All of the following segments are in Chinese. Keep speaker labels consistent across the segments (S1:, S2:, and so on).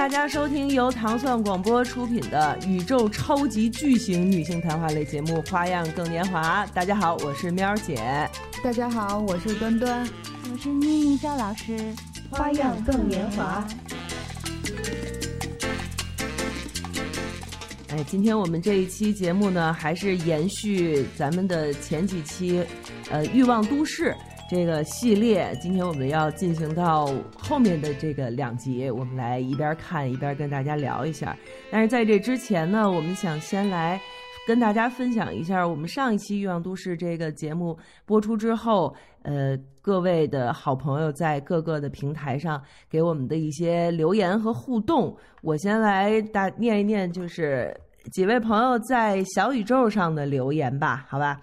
S1: 大家收听由糖蒜广播出品的宇宙超级巨型女性谈话类节目《花样更年华》。大家好，我是喵姐。
S2: 大家好，我是端端，
S3: 我是妮妮赵老师。
S4: 花样更年华。
S1: 哎，今天我们这一期节目呢，还是延续咱们的前几期，呃，《欲望都市》这个系列。今天我们要进行到后面的这个两集，我们来一边看一边跟大家聊一下。但是在这之前呢，我们想先来跟大家分享一下我们上一期《欲望都市》这个节目播出之后，呃，各位的好朋友在各个的平台上给我们的一些留言和互动。我先来大念一念，就是几位朋友在小宇宙上的留言吧，好吧。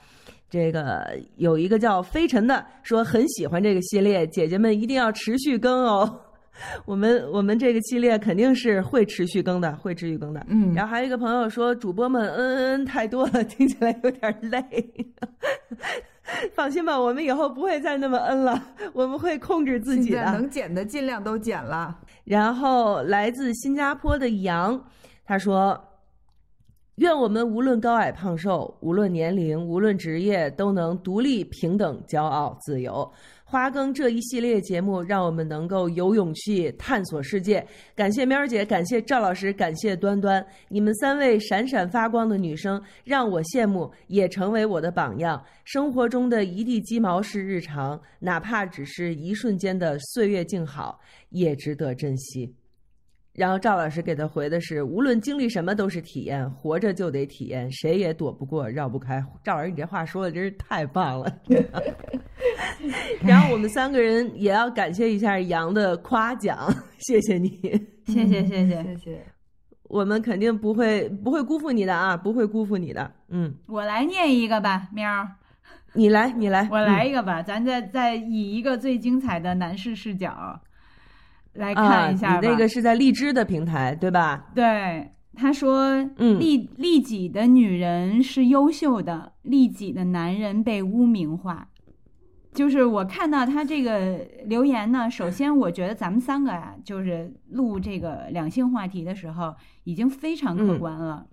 S1: 这个有一个叫飞尘的说很喜欢这个系列，姐姐们一定要持续更哦。我们我们这个系列肯定是会持续更的，会持续更的。
S2: 嗯
S1: 然后还有一个朋友说，主播们嗯嗯嗯太多了，听起来有点累。放心吧，我们以后不会再那么嗯了，我们会控制自己的。
S2: 能减的尽量都减了。
S1: 然后来自新加坡的杨，他说：“愿我们无论高矮胖瘦，无论年龄，无论职业，都能独立、平等、骄傲、自由。”花更这一系列节目，让我们能够有勇气探索世界。感谢喵儿姐，感谢赵老师，感谢端端，你们三位闪闪发光的女生让我羡慕，也成为我的榜样。生活中的一地鸡毛是日常，哪怕只是一瞬间的岁月静好，也值得珍惜。然后赵老师给他回的是：无论经历什么都是体验，活着就得体验，谁也躲不过，绕不开。赵老师，你这话说的真是太棒了。然后我们三个人也要感谢一下杨的夸奖，谢谢你，
S3: 谢谢谢谢。
S2: 谢谢。
S1: 我们肯定不会不会辜负你的啊，不会辜负你的。嗯，
S3: 我来念一个吧，喵儿，
S1: 你来，你来，
S3: 我来
S1: 嗯
S3: 一个吧，咱再再以一个最精彩的男士视角来
S1: 啊，
S3: 看一下吧。
S1: 你那个是在荔枝的平台对吧？
S3: 对，他说，
S1: 嗯
S3: 利利己的女人是优秀的，利己的男人被污名化。就是我看到他这个留言呢，首先我觉得咱们三个啊，就是录这个两性话题的时候，已经非常客
S1: 嗯
S3: 观了。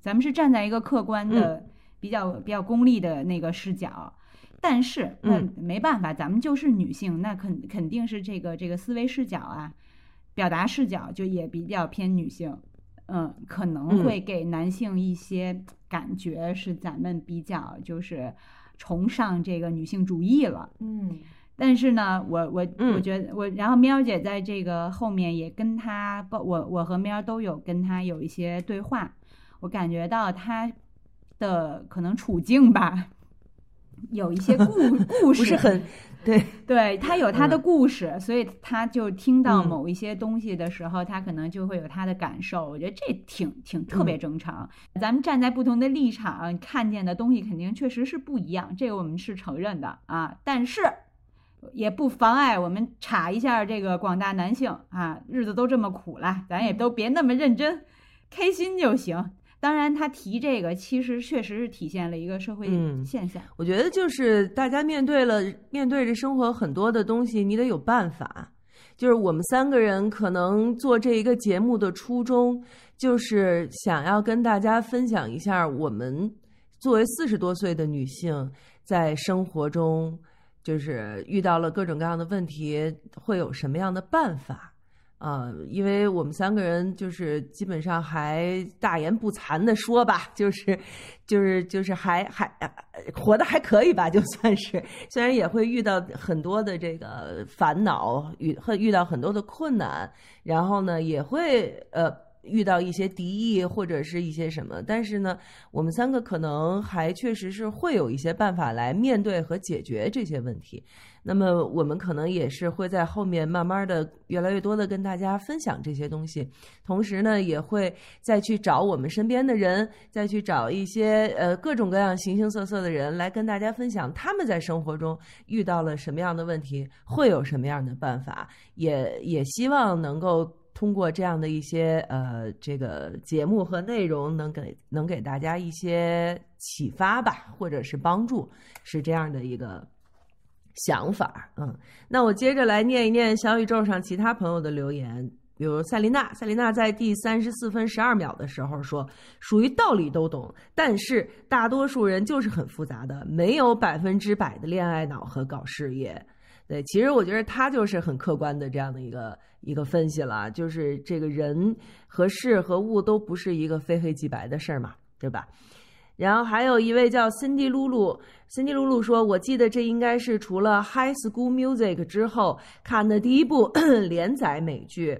S3: 咱们是站在一个客观的、比较比较功利的那个视角，但是那
S1: 嗯
S3: 没办法，咱们就是女性，那肯肯定是这个这个思维视角啊，表达视角就也比较偏女性。嗯，可能
S1: 嗯
S3: 会给男性一些感觉是咱们比较就是崇尚这个女性主义了。
S2: 嗯
S3: 但是呢，我我我
S1: 嗯
S3: 觉得我，然后喵姐在这个后面也跟她，包我我和喵都有跟她有一些对话，我感觉到她的可能处境吧，有一些故 故事，
S1: 不是很对，
S3: 对他有他的
S1: 嗯
S3: 故事，所以他就听到
S1: 嗯
S3: 某一些东西的时候，他可能就会有他的感受。我觉得这挺挺特别
S1: 嗯
S3: 正常。咱们站在不同的立场，看见的东西肯定确实是不一样，这个我们是承认的啊。但是也不妨碍我们查一下这个广大男性啊，日子都这么苦了，咱也都别那么认真，开心就行。当然，他提这个其实确实是体现了一个社会
S1: 嗯
S3: 现象。
S1: 我觉得就是大家面对了面对着生活很多的东西，你得有办法。就是我们三个人可能做这一个节目的初衷，就是想要跟大家分享一下我们作为四十多岁的女性，在生活中就是遇到了各种各样的问题，会有什么样的办法。呃、因为我们三个人就是基本上还大言不惭的说吧，就是，就是就是还还活得还可以吧，就算是，虽然也会遇到很多的这个烦恼，遇会遇到很多的困难，然后呢也会呃遇到一些敌意或者是一些什么，但是呢，我们三个可能还确实是会有一些办法来面对和解决这些问题。那么我们可能也是会在后面慢慢的越来越多的跟大家分享这些东西，同时呢，也会再去找我们身边的人，再去找一些呃各种各样形形色色的人来跟大家分享他们在生活中遇到了什么样的问题，会有什么样的办法，也也希望能够。通过这样的一些呃这个节目和内容，能给能给大家一些启发吧，或者是帮助，是这样的一个想法。嗯，那我接着来念一念小宇宙上其他朋友的留言。比如赛琳娜，赛琳娜在第三十四分十二秒的时候说，属于道理都懂，但是大多数人就是很复杂的，没有百分之百的恋爱脑和搞事业。对，其实我觉得他就是很客观的这样的一个一个分析了，就是这个人和事和物都不是一个非黑即白的事儿嘛，对吧？然后还有一位叫辛迪露露辛迪露露说：“我记得这应该是除了《High School Music》之后看的第一部 连载美剧。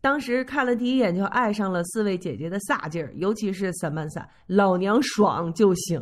S1: 当时看了第一眼就爱上了四位姐姐的飒劲儿，尤其是萨曼莎老娘爽就行。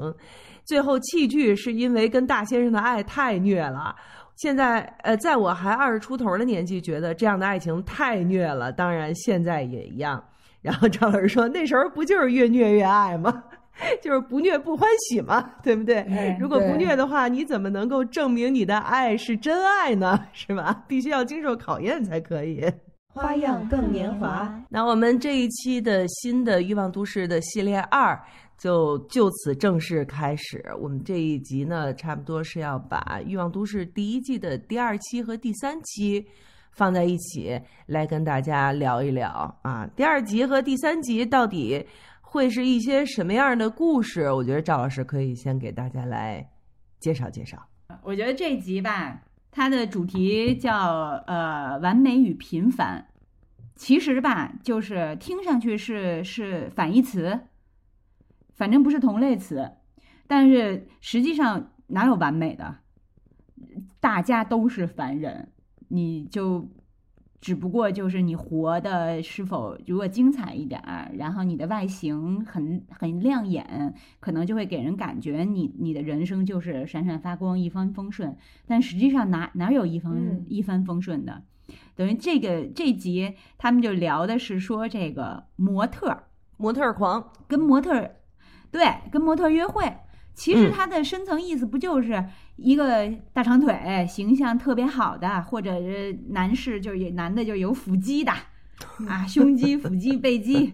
S1: 最后弃剧是因为跟大先生的爱太虐了。现在呃，在我还二十出头的年纪，觉得这样的爱情太虐了。当然现在也一样。然后张老师说：那时候不就是越虐越爱吗？” 就是不虐不欢喜嘛，对不对？如果不虐的话，你怎么能够证明你的爱是真爱呢？是吧？必须要经受考验才可以。
S4: 花样更年华。
S1: 那我们这一期的新的《欲望都市》的系列二就就此正式开始。我们这一集呢，差不多是要把《欲望都市》第一季的第二期和第三期放在一起来跟大家聊一聊啊。第二集和第三集到底？会是一些什么样的故事？我觉得赵老师可以先给大家来介绍介绍。
S3: 我觉得这集吧，它的主题叫呃完美与平凡，其实吧就是听上去是是反义词，反正不是同类词，但是实际上哪有完美的？大家都是凡人，你就。只不过就是你活的是否如果精彩一点儿，然后你的外形很很亮眼，可能就会给人感觉你你的人生就是闪闪发光、一帆风顺。但实际上哪哪有一帆一帆风顺的？等于这个这集他们就聊的是说这个模特
S1: 模特狂
S3: 跟模特对跟模特约会。其实它的深层意思不就是一个大长腿、形象特别好的，或者是男士就是男的就有腹肌的，啊，胸肌、腹肌、背肌，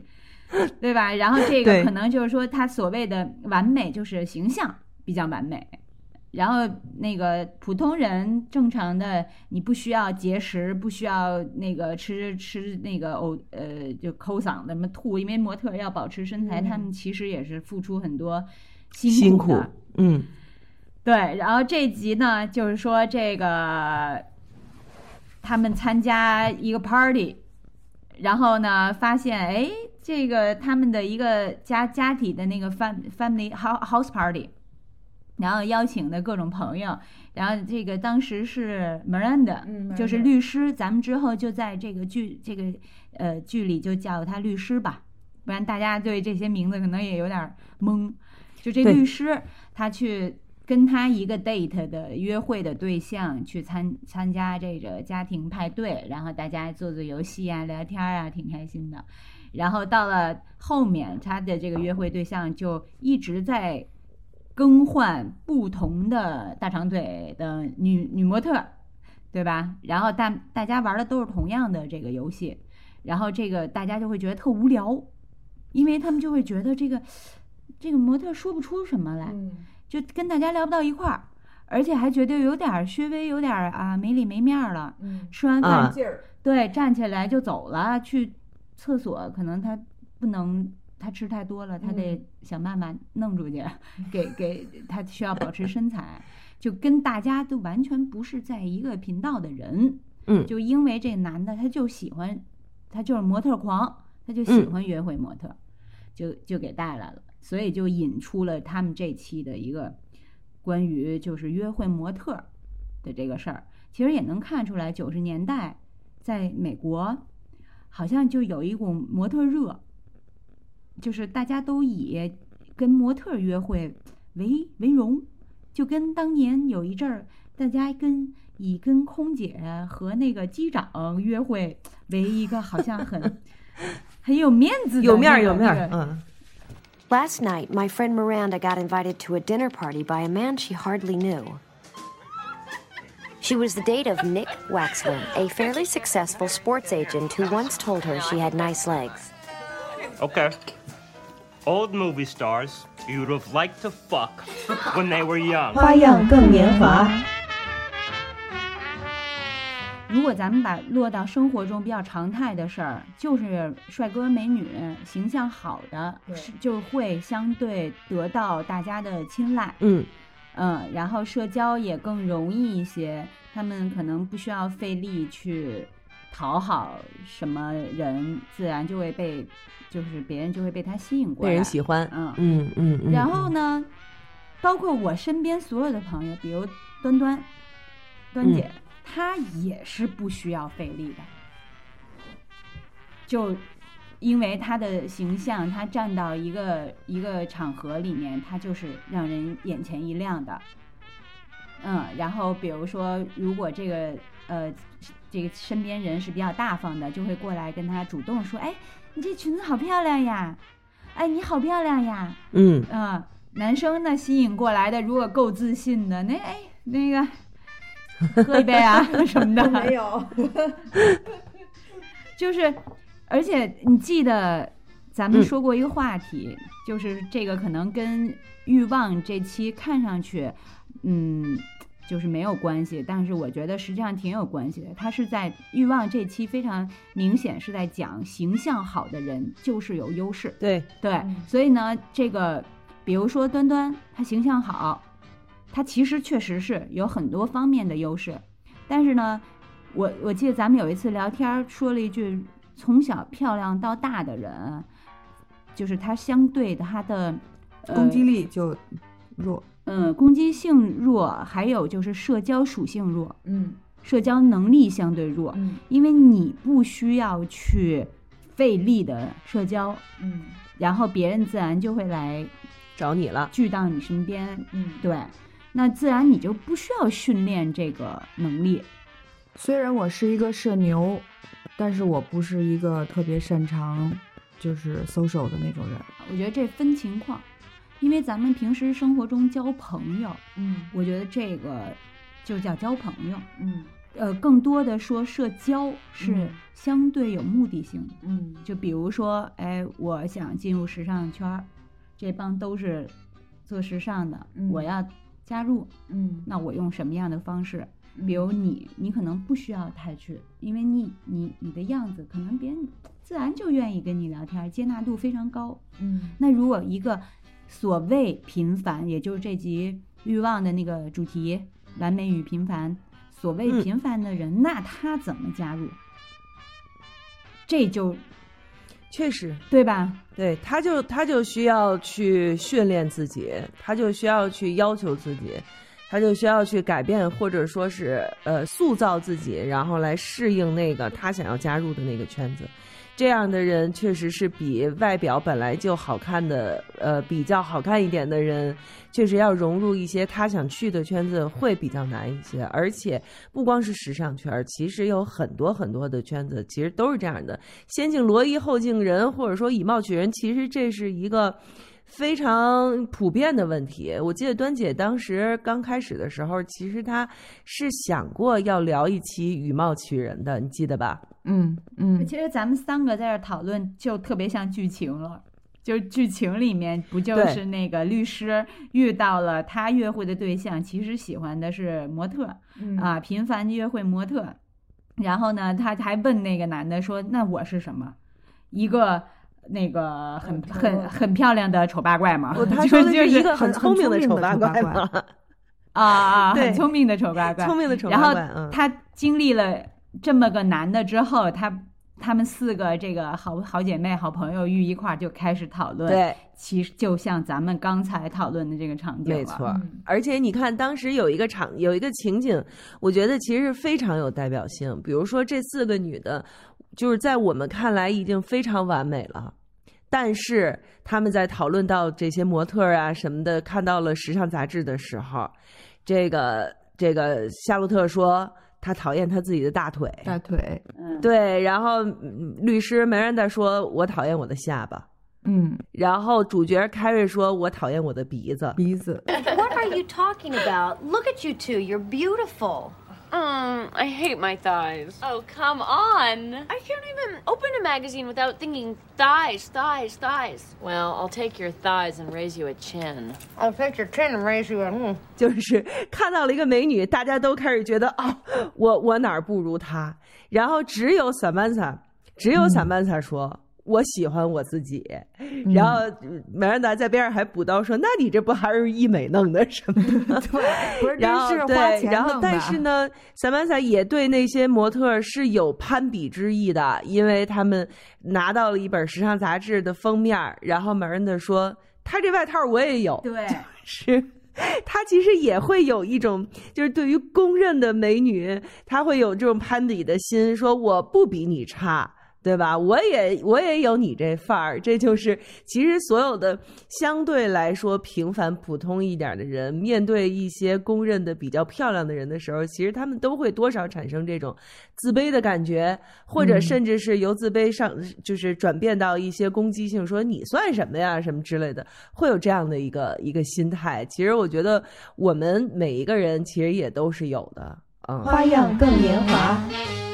S3: 对吧？然后这个可能就是说他所谓的完美就是形象比较完美，然后那个普通人正常的你不需要节食，不需要那个吃吃那个呕呃就抠嗓子什么吐，因为模特要保持身材，他们其实也是付出很多。
S1: 辛苦，嗯，
S3: 对。然后这集呢，就是说这个他们参加一个 party，然后呢，发现哎，这个他们的一个家家庭的那个 fam family house party，然后邀请的各种朋友，然后这个当时是 Miranda，就是律师，咱们之后就在这个剧这个呃剧里就叫他律师吧，不然大家对这些名字可能也有点懵。就这律师，他去跟他一个 date 的约会的对象去参参加这个家庭派对，然后大家做做游戏啊、聊天啊，挺开心的。然后到了后面，他的这个约会对象就一直在更换不同的大长腿的女女模特，对吧？然后大大家玩的都是同样的这个游戏，然后这个大家就会觉得特无聊，因为他们就会觉得这个。这个模特说不出什么来，就跟大家聊不到一块儿，而且还觉得有点稍微有点啊没里没面了。吃完饭对站起来就走了，去厕所可能他不能，他吃太多了，他得想办法弄出去，给给他需要保持身材，就跟大家都完全不是在一个频道的人。
S1: 嗯，
S3: 就因为这男的他就喜欢，他就是模特狂，他就喜欢约会模特，就就给带来了。所以就引出了他们这期的一个关于就是约会模特的这个事儿，其实也能看出来九十年代在美国好像就有一股模特热，就是大家都以跟模特约会为为荣，就跟当年有一阵儿大家跟以跟空姐和那个机长约会为一个好像很很有面子
S1: 有面儿有面儿嗯。
S5: Last night, my friend Miranda got invited to a dinner party by a man she hardly knew. She was the date of Nick Waxman, a fairly successful sports agent who once told her she had nice legs.
S6: Okay. Old movie stars you'd have liked to fuck when they were young.
S4: 花样更年华。
S3: 如果咱们把落到生活中比较常态的事儿，就是帅哥美女形象好的，是就会相对得到大家的青睐。
S1: 嗯
S3: 嗯，然后社交也更容易一些，他们可能不需要费力去讨好什么人，自然就会被，就是别人就会被他吸引过来。
S1: 被人喜欢。
S3: 嗯，
S1: 嗯嗯嗯。
S3: 然后呢，包括我身边所有的朋友，比如端端，端姐，她也是不需要费力的，就因为她的形象，她站到一个一个场合里面，她就是让人眼前一亮的。嗯，然后比如说，如果这个呃这个身边人是比较大方的，就会过来跟她主动说：“哎，你这裙子好漂亮呀！哎，你好漂亮呀！”
S1: 嗯
S3: 嗯，男生呢吸引过来的，如果够自信的，那哎那个 喝一杯啊什么的，
S2: 没有，
S3: 就是，而且你记得咱们
S1: 嗯
S3: 说过一个话题，就是这个可能跟欲望这期看上去，嗯。就是没有关系，但是我觉得实际上挺有关系的。他是在欲望这期非常明显是在讲形象好的人就是有优势，
S1: 对，
S3: 对，所以呢，这个比如说端端，他形象好，他其实确实是有很多方面的优势，但是呢，我我记得咱们有一次聊天儿说了一句，从小漂亮到大的人，就是他相对的她的、呃、
S2: 攻击力就弱。
S3: 嗯，攻击性弱，还有就是社交属性弱，
S2: 嗯
S3: 社交能力相对弱，
S2: 嗯
S3: 因为你不需要去费力的社交，
S2: 嗯
S3: 然后别人自然就会来
S1: 找你了。
S3: 聚到你身边，
S2: 嗯，
S3: 对，那自然你就不需要训练这个能力。
S2: 虽然我是一个社牛，但是我不是一个特别擅长就是 social 的那种人。
S3: 我觉得这分情况，因为咱们平时生活中交朋友，
S2: 嗯
S3: 我觉得这个就叫交朋友。
S2: 嗯
S3: 呃，更多的说社交是
S2: 嗯
S3: 相对有目的性的。
S2: 嗯
S3: 就比如说，哎，我想进入时尚圈儿，这帮都是做时尚的，
S2: 嗯
S3: 我要加入，
S2: 嗯
S3: 那我用什么样的方式？比如你，你可能不需要太去，因为你你你的样子，可能别人自然就愿意跟你聊天，接纳度非常高。
S2: 嗯
S3: 那如果一个所谓平凡，也就是这集欲望的那个主题“完美与平凡”，所谓
S1: 嗯
S3: 平凡的人，那他怎么加入？这就
S1: 确实，
S3: 对吧？
S1: 对，他就他就需要去训练自己，他就需要去要求自己，他就需要去改变，或者说是呃塑造自己，然后来适应那个他想要加入的那个圈子。这样的人确实是比外表本来就好看的，呃，比较好看一点的人，确实要融入一些他想去的圈子会比较难一些。而且不光是时尚圈，其实有很多很多的圈子，其实都是这样的。先敬罗衣后敬人，或者说以貌取人，其实这是一个非常普遍的问题。我记得端姐当时刚开始的时候，其实她是想过要聊一期以貌取人的，你记得吧？
S2: 嗯嗯
S3: 其实咱们三个在这儿讨论，就特别像剧情了。就是剧情里面不就是那个律师遇到了他约会的对象，其实喜欢的是模特，
S2: 嗯
S3: 啊，频繁约会模特。然后呢，他还问那个男的说：“那我是什么？一个那个很
S2: 嗯
S3: 很很漂亮的丑八怪吗？”
S1: 哦，他
S3: 就
S1: 说的
S3: 就是
S1: 一个
S2: 很
S1: 聪明的
S2: 丑八怪
S1: 怪嘛，
S3: 啊啊，很聪明的丑八怪，
S1: 聪明的丑
S3: 然后
S1: 八怪。嗯，
S3: 他经历了这么个男的之后，他他们四个这个好好姐妹、好朋友遇一块儿就开始讨论。，
S1: 对，
S3: 其实就像咱们刚才讨论的这个场景，
S1: 没错。
S2: 嗯
S1: 而且你看，当时有一个场，有一个情景，我觉得其实非常有代表性。比如说，这四个女的，就是在我们看来已经非常完美了，但是他们在讨论到这些模特儿啊什么的，看到了时尚杂志的时候，这个这个夏洛特说。他讨厌他自己的大腿，
S2: 大腿，
S3: 嗯，
S1: 对，然后嗯律师梅兰达说：“我讨厌我的下巴。
S2: 嗯，”
S1: 然后主角凯瑞说：“我讨厌我的鼻子。”
S2: 鼻子，
S5: What are you talking about? Look at you two. You're beautiful.
S7: Mm, I hate my thighs.
S8: Oh, come on.
S7: I can't even open a magazine without thinking thighs, thighs, thighs.
S8: Well, I'll take your thighs and raise you a chin.
S7: I'll take your chin and raise you a. Mm.
S1: 就是看到了一个美女，大家都开始觉得哦，我我哪儿不如她，然后只有 Samantha，只有 Samantha 说。 我喜欢我自己，然后梅兰达在边上还补刀说：“那你这不还是医美弄的什么的？”
S2: 对，不是
S1: 然后
S2: 真是花
S1: 对，
S2: 钱
S1: 然后但是呢，萨曼萨也对那些模特是有攀比之意的，因为他们拿到了一本时尚杂志的封面，然后梅兰达说：“他这外套我也有。”
S3: 对，
S1: 是。他其实也会有一种，就是对于公认的美女，他会有这种攀比的心，说我不比你差，对吧？我也我也有你这范儿，这就是其实所有的相对来说平凡普通一点的人，面对一些公认的比较漂亮的人的时候，其实他们都会多少产生这种自卑的感觉，或者
S2: 嗯
S1: 甚至是由自卑上就是转变到一些攻击性，说你算什么呀，什么之类的，会有这样的一个一个心态。其实我觉得我们每一个人其实也都是有的，嗯。
S4: 花样更年华。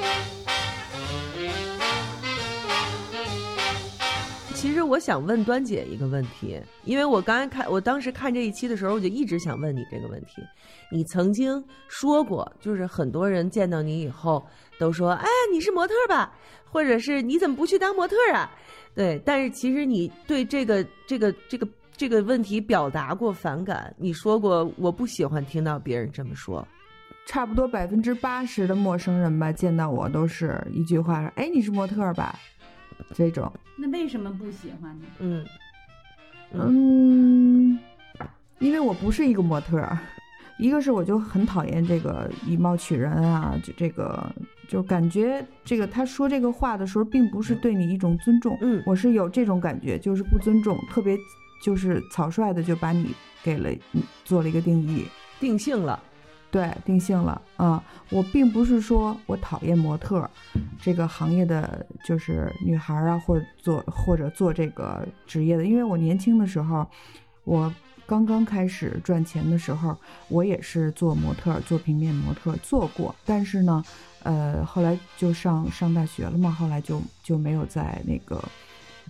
S1: 其实我想问端姐一个问题，因为我刚才看，我当时看这一期的时候，我就一直想问你这个问题。你曾经说过，就是很多人见到你以后都说：“哎，你是模特吧？”或者是“你怎么不去当模特啊？”对，但是其实你对这个 这个这个这个问题表达过反感，你说过我不喜欢听到别人这么说。
S2: 差不多百分之八十的陌生人吧，见到我都是一句话：“哎，你是模特吧？”这种，
S3: 那为什么不喜欢呢？
S1: 嗯
S2: 嗯，因为我不是一个模特儿，一个是我就很讨厌这个以貌取人啊，就这个就感觉这个他说这个话的时候，并不是对你一种尊重，
S1: 嗯
S2: 我是有这种感觉，就是不尊重，特别就是草率的就把你给了嗯做了一个定义，
S1: 定性了，
S2: 对，定性了啊、我并不是说我讨厌模特儿这个行业的，就是女孩儿啊，或者做或者做这个职业的，因为我年轻的时候，我刚刚开始赚钱的时候，我也是做模特，做平面模特做过，但是呢，呃，后来就上上大学了嘛，后来就就没有在那个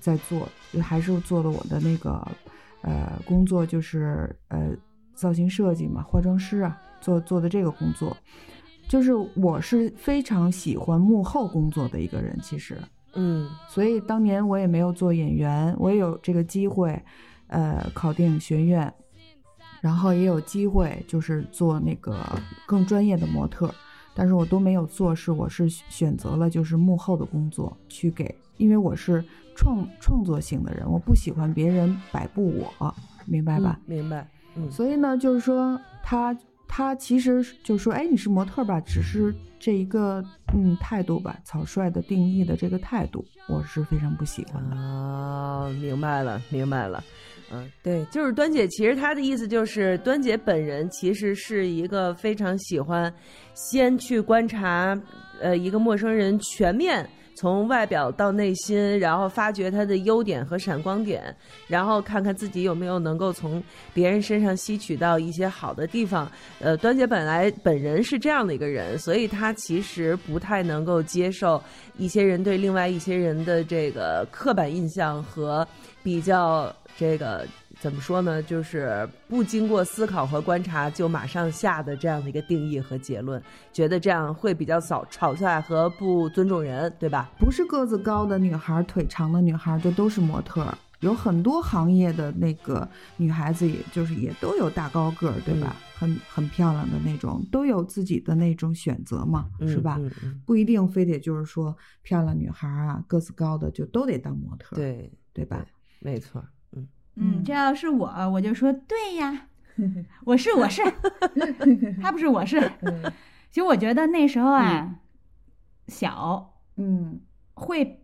S2: 在做，还是做了我的那个呃工作，就是呃造型设计嘛，化妆师啊，做做的这个工作，就是我是非常喜欢幕后工作的一个人，其实，
S1: 嗯。
S2: 所以当年我也没有做演员，我也有这个机会，呃，考电影学院，然后也有机会就是做那个更专业的模特，但是我都没有做，是我是选择了就是幕后的工作去给，因为我是创创作型的人，我不喜欢别人摆布我，明白吧？
S1: 嗯明白，嗯。
S2: 所以呢，就是说他他其实就说，哎，你是模特吧，只是这一个嗯态度吧，草率的定义的这个态度，我是非常不喜欢的。
S1: 哦，明白了，明白了。嗯，对，就是端姐，其实她的意思就是，端姐本人其实是一个非常喜欢先去观察，呃，一个陌生人全面从外表到内心，然后发掘他的优点和闪光点，然后看看自己有没有能够从别人身上吸取到一些好的地方。呃，端姐本来本人是这样的一个人，所以她其实不太能够接受一些人对另外一些人的这个刻板印象和比较这个怎么说呢？就是不经过思考和观察就马上下的这样的一个定义和结论，觉得这样会比较草草率和不尊重人，对吧？
S2: 不是个子高的女孩儿、腿长的女孩儿就都是模特儿，有很多行业的那个女孩子，也就是也都有大高个儿，对吧？很很漂亮的那种，都有自己的那种选择嘛，是吧？不一定非得就是说漂亮女孩儿啊，个子高的就都得当模特儿，
S1: 对，
S2: 对吧？
S1: 没错。嗯
S3: 嗯，这要是我，我就说对呀，我 是我是，他不是我是。其实我觉得那时候啊，小。
S2: 嗯。
S3: 会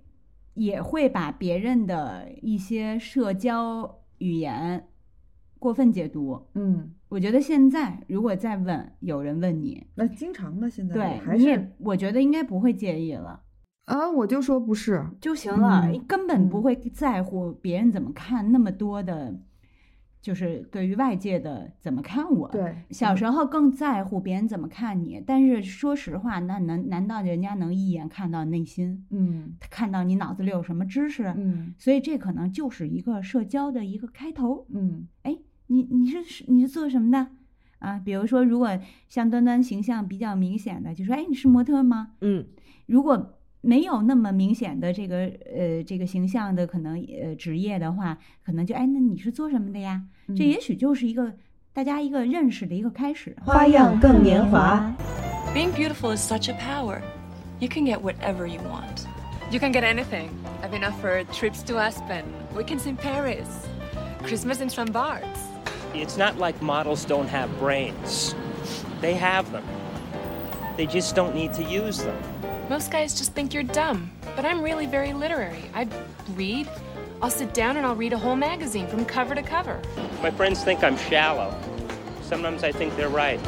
S3: 也会把别人的一些社交语言过分解读。
S2: 嗯，
S3: 我觉得现在如果再问有人问你，
S2: 那经常的现在
S3: 对，你也我觉得应该不会介意了
S2: 啊，我就说不是，
S3: 就行了，
S2: 嗯
S3: 根本不会在乎别人怎么看那么多的就是对于外界的怎么看我。
S2: 对，
S3: 小时候更在乎别人怎么看你，但是说实话，那难难道人家能一眼看到内心，
S2: 嗯
S3: 看到你脑子里有什么知识？
S2: 嗯
S3: 所以这可能就是一个社交的一个开头。
S2: 嗯
S3: 哎，你你是你是做什么的啊？比如说，如果像端端形象比较明显的，就说哎你是模特吗？
S1: 嗯
S3: 如果没有那么明显的这个呃这个形象的可能呃职业的话，可能就哎那你是做什么的呀？这也许就是一个大家一个认识的一个开始。
S4: 花样更年华。
S9: Being beautiful is such a power. You can get whatever you want. You can get anything. I've been offered trips to Aspen, weekends in Paris, Christmas in Strombards.
S6: It's not like models don't have brains. They have them. They just don't need to use them.
S9: Most guys just think you're dumb, but I'm really very literary. I read. I'll sit down and I'll read a whole magazine from cover to cover.
S6: My friends think I'm shallow. Sometimes I think they're right.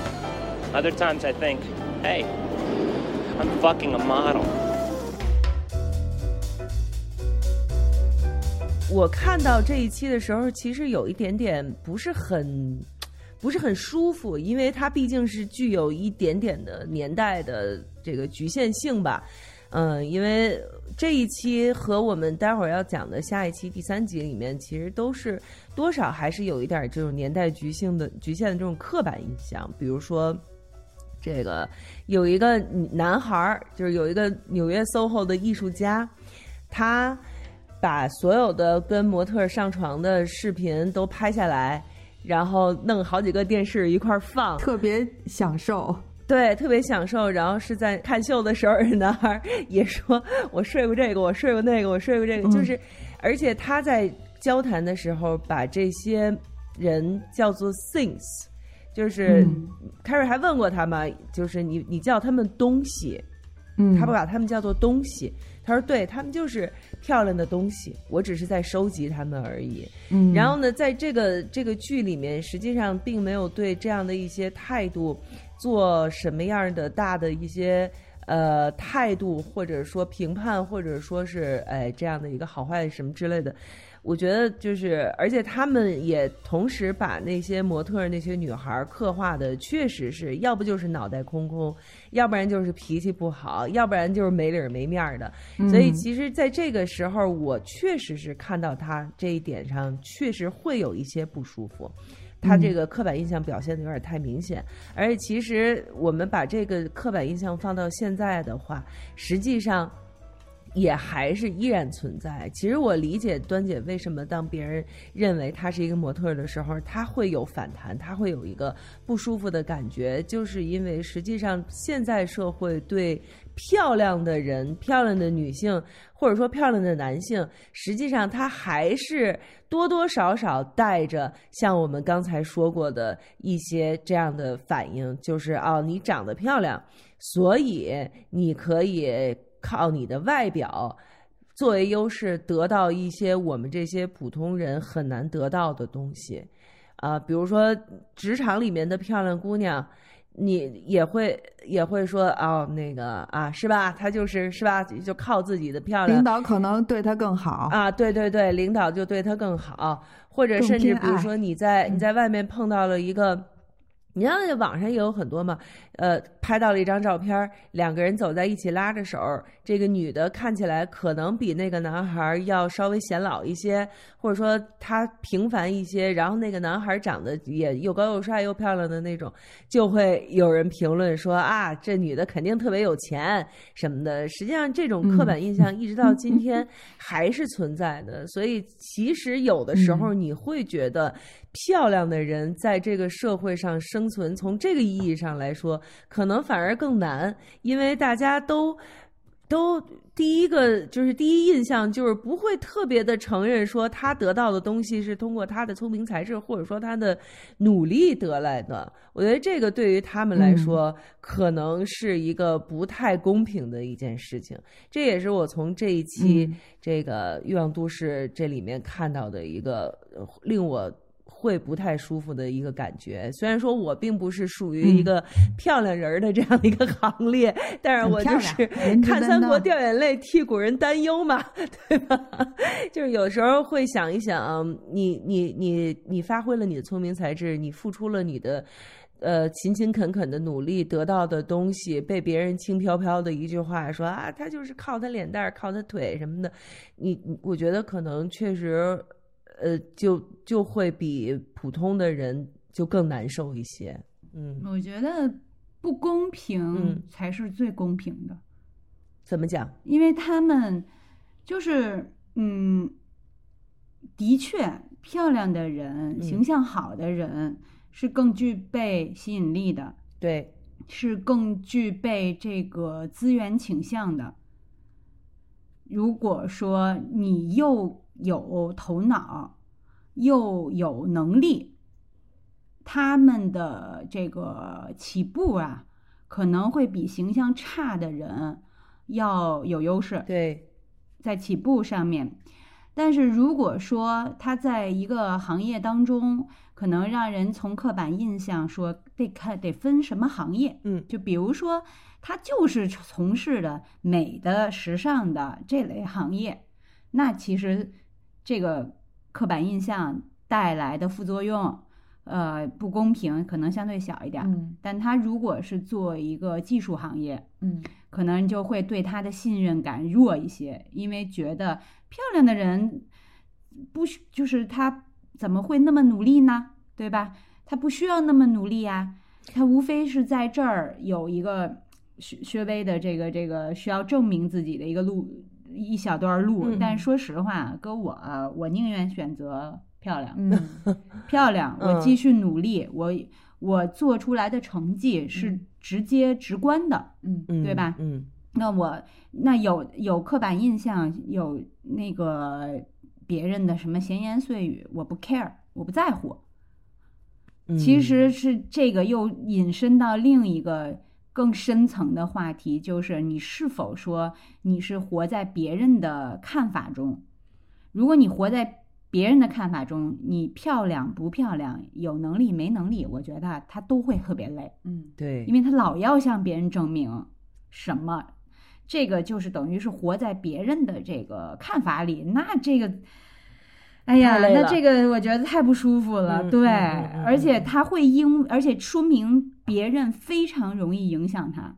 S6: Other times I think, hey, I'm fucking a model.
S1: 我看到这一期的时候，其实有一点点不是很不是很舒服，因为它毕竟是具有一点点的年代的 这个局限性吧。嗯，因为这一期和我们待会儿要讲的下一期第三集里面，其实都是多少还是有一点这种年代局限的局限的这种刻板印象，比如说。这个有一个男孩儿，就是有一个纽约 SOHO 的艺术家，他把所有的跟模特上床的视频都拍下来，然后弄好几个电视一块放，
S2: 特别享受。
S1: 对，特别享受。然后是在看秀的时候，男孩也说：“我睡过这个，我睡过那个，我睡过这个。
S2: 嗯”
S1: 就是，而且他在交谈的时候，把这些人叫做 things，就是
S2: 嗯
S1: 凯瑞还问过他嘛，就是你你叫他们东西，
S2: 嗯，
S1: 他把他们叫做东西。他说：“对他们就是漂亮的东西，我只是在收集他们而已。”
S2: 嗯，
S1: 然后呢，在这个这个剧里面，实际上并没有对这样的一些态度做什么样的大的一些呃态度，或者说评判，或者说是哎这样的一个好坏什么之类的。我觉得就是，而且他们也同时把那些模特、那些女孩儿刻画的，确实是要不就是脑袋空空，要不然就是脾气不好，要不然就是没理儿没面儿的。所以其实，在这个时候，我确实是看到他这一点上，确实会有一些不舒服。他这个刻板印象表现的有点太明显，而且其实我们把这个刻板印象放到现在的话，实际上也还是依然存在。其实我理解端姐为什么当别人认为她是一个模特的时候，她会有反弹，她会有一个不舒服的感觉，就是因为实际上现在社会对漂亮的人、漂亮的女性，或者说漂亮的男性，实际上他还是多多少少带着像我们刚才说过的一些这样的反应，就是哦，你长得漂亮，所以你可以靠你的外表作为优势，得到一些我们这些普通人很难得到的东西。啊、比如说职场里面的漂亮姑娘，你也会也会说哦，那个啊，是吧？他就是是吧？就靠自己的漂亮
S2: 领，导可能对他更好。
S1: 啊，对对对，领导就对他更好，或者甚至比如说你在
S2: 嗯
S1: 你在外面碰到了一个。你像网上也有很多嘛，呃，拍到了一张照片儿，两个人走在一起拉着手儿，这个女的看起来可能比那个男孩儿要稍微显老一些，或者说她平凡一些，然后那个男孩儿长得也又高又帅又漂亮的那种，就会有人评论说啊，这女的肯定特别有钱什么的。实际上，这种刻板印象一直到今天 还是存在的。所以，其实有的时候你会觉得，漂亮的人在这个社会上生存，从这个意义上来说，可能反而更难，因为大家都。都第一个就是第一印象就是不会特别的承认说他得到的东西是通过他的聪明才智或者说他的努力得来的。我觉得这个对于他们来说，可能是一个不太公平的一件事情。这也是我从这一期
S2: 嗯
S1: 这个《欲望都市》这里面看到的一个呃令我会不太舒服的一个感觉。虽然说我并不是属于一个漂亮人儿的这样的一个行列，但是我就是看三国掉眼泪，替古人担忧嘛，对吧？就是有时候会想一想，你你你你发挥了你的聪明才智，你付出了你的。呃，勤勤恳恳的努力得到的东西，被别人轻飘飘的一句话说啊，他就是靠他脸蛋儿、靠他腿什么的，你你我觉得可能确实，呃，就就会比普通的人就更难受一些。嗯，
S3: 我觉得不公平
S1: 嗯
S3: 才是最公平的。
S1: 怎么讲？
S3: 因为他们就是嗯，的确漂亮的人、
S1: 嗯
S3: 形象好的人是更具备吸引力的，
S1: 对，
S3: 是更具备这个资源倾向的。如果说你又有头脑，又有能力，他们的这个起步啊，可能会比形象差的人要有优势。
S1: 对，
S3: 在起步上面。但是如果说他在一个行业当中，可能让人从刻板印象说得看得分什么行业，
S1: 嗯
S3: 就比如说他就是从事的美的、时尚的这类行业，那其实这个刻板印象带来的副作用，呃，不公平可能相对小一点。
S2: 嗯
S3: 但他如果是做一个技术行业，
S2: 嗯
S3: 可能就会对他的信任感弱一些，因为觉得漂亮的人不需就是他怎么会那么努力呢？对吧？他不需要那么努力呀、他无非是在这儿有一个学学微的这个这个需要证明自己的一个路一小段路。
S1: 嗯
S3: 但说实话，搁我啊我宁愿选择漂亮，
S2: 嗯
S3: 漂亮，我
S1: 嗯
S3: 继续努力，我我做出来的成绩是直接直观的。
S2: 嗯
S1: 嗯，
S3: 对吧
S1: 嗯，
S3: 那我那有有刻板印象，有那个别人的什么闲言碎语，我不 care，我不在乎。
S1: 嗯
S3: 其实是这个又引申到另一个更深层的话题，就是你是否说你是活在别人的看法中？如果你活在别人的看法中，你漂亮不漂亮，有能力没能力，我觉得他都会特别累。
S2: 嗯
S1: 对，
S3: 因为他老要向别人证明什么，这个就是等于是活在别人的这个看法里，那这个，哎呀，那这个我觉得太不舒服了，
S1: 嗯
S3: 对，而且他会因，而且说明别人非常容易影响他。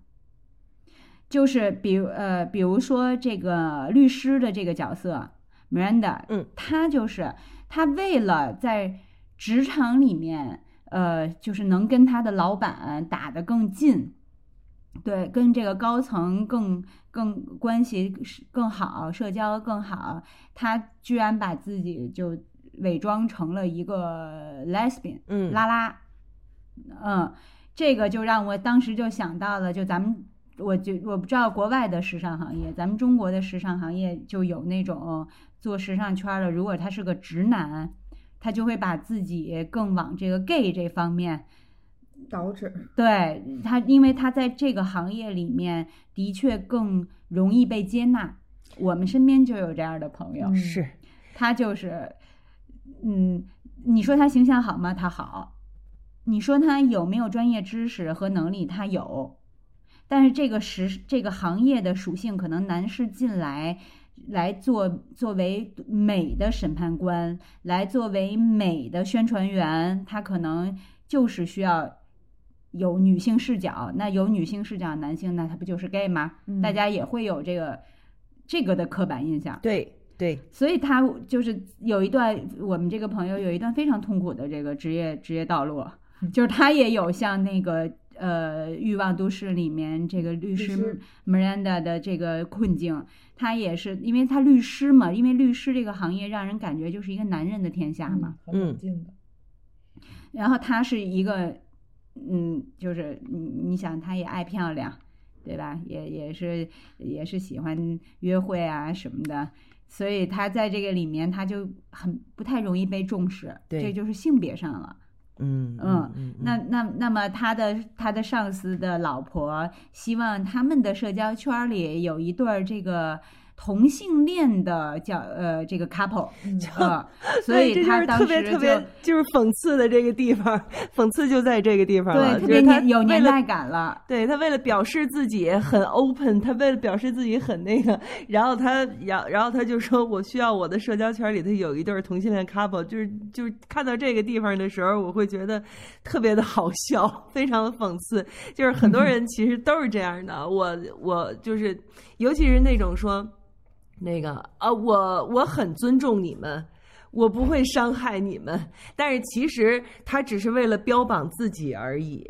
S3: 就是比如呃，比如说这个律师的这个角色，Miranda，
S1: 嗯，
S3: 他就是他为了在职场里面，呃，就是能跟他的老板打得更近，对，跟这个高层更更关系是更好，社交更好，他居然把自己就伪装成了一个 lesbian，
S1: 嗯
S3: 拉拉，嗯，这个就让我当时就想到了，就咱们。我就我不知道国外的时尚行业，咱们中国的时尚行业就有那种做时尚圈的，如果他是个直男，他就会把自己更往这个 gay 这方面
S2: 导致
S3: 对他，因为他在这个行业里面的确更容易被接纳。我们身边就有这样的朋友，
S2: 嗯
S1: 是，
S3: 他就是，嗯，你说他形象好吗？他好。你说他有没有专业知识和能力？他有。但是这个时这个行业的属性，可能男士进来来做作为美的审判官，来作为美的宣传员，他可能就是需要有女性视角。那有女性视角男性，那他不就是 gay 吗？
S2: 嗯
S3: 大家也会有这个这个的刻板印象。
S1: 对对，
S3: 所以他就是有一段，我们这个朋友有一段非常痛苦的这个职业职业道路，就是他也有像那个呃《欲望都市》里面这个律师
S2: 师
S3: Miranda 的这个困境，他也是因为他律师嘛，因为律师这个行业让人感觉就是一个男人的天下嘛，
S2: 很冷静的，
S3: 然后他是一个，嗯，就是你你想，他也爱漂亮，对吧？也也是也是喜欢约会啊什么的，所以他在这个里面他就很不太容易被重视，
S1: 对
S3: 这就是性别上了。
S1: 嗯
S3: 嗯
S1: 嗯，
S3: 那那那么他的他的上司的老婆希望他们的社交圈里有一对儿这个同性恋的叫呃这个 couple，呃，所
S1: 以这
S3: 以他当
S1: 就是特别
S3: 时就
S1: 特别就是讽刺的这个地方，讽刺就在这个地方了，
S3: 对特别有年代感了。
S1: 对他为了表示自己很 open，他为了表示自己很那个，然后他然然后他就说我需要我的社交圈里头有一对儿同性恋 couple，就是就是看到这个地方的时候，我会觉得特别的好笑，非常的讽刺。就是很多 人其实都是这样的，我我就是尤其是那种说那个啊，我我很尊重你们。我不会伤害你们，但是其实他只是为了标榜自己而已，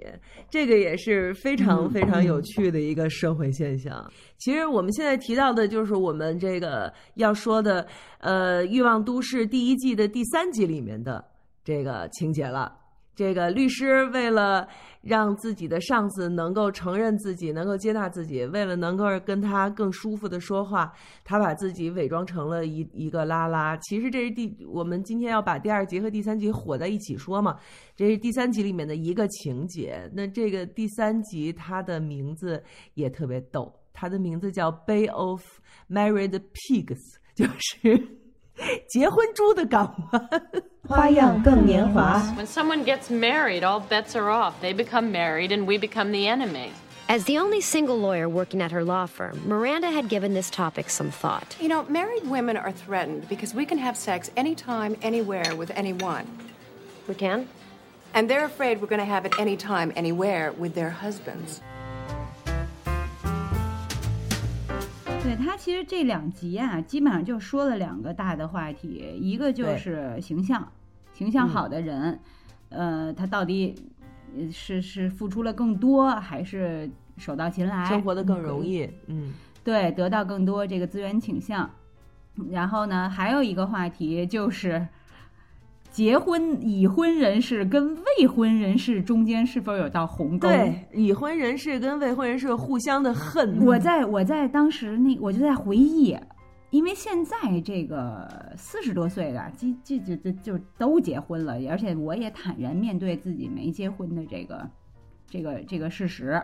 S1: 这个也是非常非常有趣的一个社会现象。其实我们现在提到的就是我们这个要说的，呃，《欲望都市》第一季的第三集里面的这个情节了。这个律师为了让自己的上司能够承认自己，能够接纳自己，为了能够跟他更舒服的说话，他把自己伪装成了一一个拉拉。其实这是第我们今天要把第二集和第三集火在一起说嘛，这是第三集里面的一个情节。那这个第三集它的名字也特别逗，它的名字叫《Bay of Married Pigs》，就是结婚猪的港湾。
S4: 花样更年华。
S8: When someone gets married, all bets are off. They become married and we become the enemy.
S5: As the only single lawyer working at her law firm, Miranda had given this topic some thought.
S10: You know, married women are threatened because we can have sex anytime, anywhere with anyone.
S5: We can?
S10: And they're afraid we're going to have it anytime, anywhere with their husbands.
S3: 对他其实这两集啊，基本上就说了两个大的话题，一个就是形象，形象好的人，呃，他到底呃是是付出了更多，还是手到擒来，
S1: 生活的更容？易，嗯，
S3: 对，得到更多这个资源倾向。然后呢，还有一个话题就是，结婚已婚人士跟未婚人士中间是否有道鸿沟？
S1: 对，已婚人士跟未婚人士互相的恨。
S3: 我在我在当时那我就在回忆，因为现在这个四十多岁的，就就就就就都结婚了，而且我也坦然面对自己没结婚的这个这个这个事实，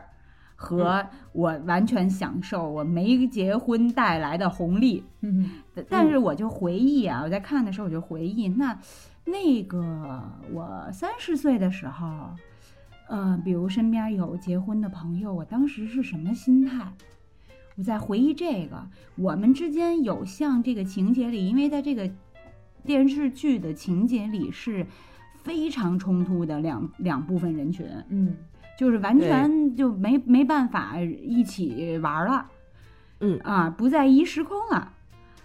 S3: 和我完全享受我没结婚带来的红利。
S2: 嗯，
S3: 但是我就回忆啊，我在看的时候我就回忆，那那个我三十岁的时候，呃，比如身边有结婚的朋友，我当时是什么心态？我在回忆这个，我们之间有像这个情节里，因为在这个电视剧的情节里是非常冲突的两两部分人群，
S2: 嗯，
S3: 就是完全就没没办法一起玩了，
S1: 嗯
S3: 啊，不在一时空了。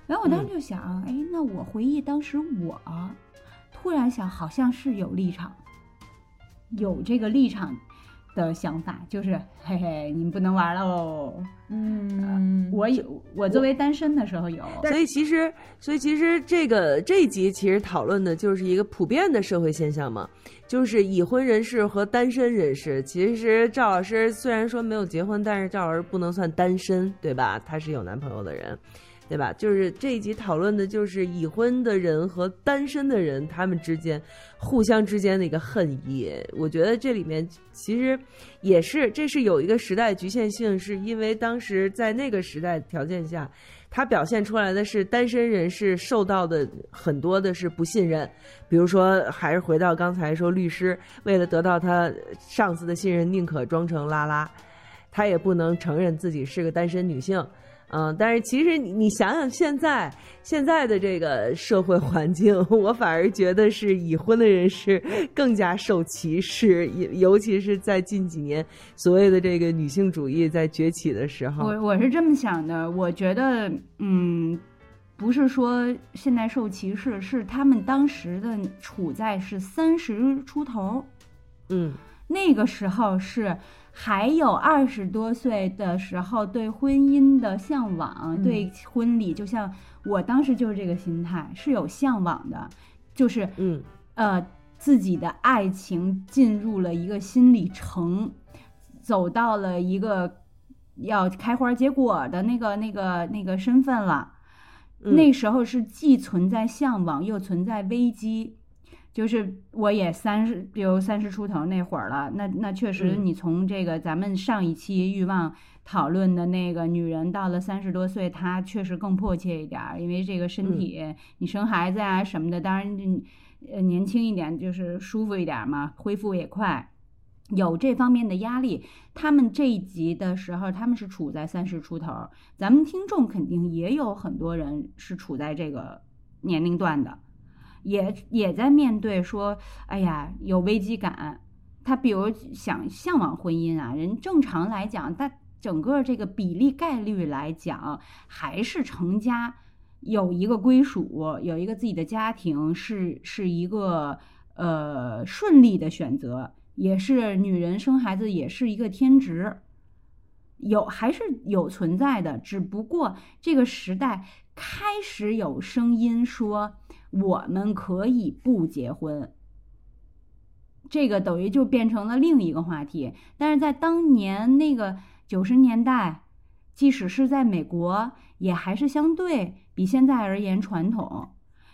S3: 然后我当时
S1: 嗯
S3: 就想，哎，那我回忆当时我突然想，好像是有立场，有这个立场的想法，就是嘿嘿，你们不能玩喽。
S2: 嗯，
S3: 我有，我作为单身的时候有，
S1: 所以其实，所以其实这个这一集其实讨论的就是一个普遍的社会现象嘛，就是已婚人士和单身人士。其实赵老师虽然说没有结婚，但是赵老师不能算单身，对吧？他是有男朋友的人，对吧？就是这一集讨论的就是已婚的人和单身的人他们之间互相之间的一个恨意。我觉得这里面其实也是，这是有一个时代局限性，是因为当时在那个时代条件下。它表现出来的是单身人士受到的很多的是不信任，比如说，还是回到刚才说，律师为了得到他上司的信任，宁可装成拉拉，他也不能承认自己是个单身女性。嗯，但是其实你你想想，现在现在的这个社会环境，我反而觉得是已婚的人是更加受歧视，尤尤其是在近几年所谓的这个女性主义在崛起的时候。
S3: 我我是这么想的，我觉得，嗯，不是说现在受歧视，是他们当时的处在是三十出头，
S1: 嗯，
S3: 那个时候是还有二十多岁的时候对婚姻的向往，
S2: 嗯
S3: 对婚礼，就像我当时就是这个心态，是有向往的，就是
S1: 嗯
S3: 呃自己的爱情进入了一个新里程，走到了一个要开花结果的那个那个那个身份了。
S1: 嗯
S3: 那时候是既存在向往，又存在危机。就是我也三十，比如三十出头那会儿了，那那确实，
S1: 嗯
S3: 你从这个咱们上一期欲望讨论的那个女人到了三十多岁，她确实更迫切一点儿，因为这个身体，你生孩子啊什么的，当然你呃年轻一点就是舒服一点嘛，恢复也快。有这方面的压力，他们这一集的时候，他们是处在三十出头，咱们听众肯定也有很多人是处在这个年龄段的，也也在面对说，哎呀，有危机感。他比如想向往婚姻啊，人正常来讲，他整个这个比例概率来讲，还是成家，有一个归属，有一个自己的家庭，是是一个呃顺利的选择。也是女人生孩子也是一个天职，有还是有存在的，只不过这个时代开始有声音说我们可以不结婚，这个等于就变成了另一个话题。但是在当年那个九十年代，即使是在美国，也还是相对比现在而言传统。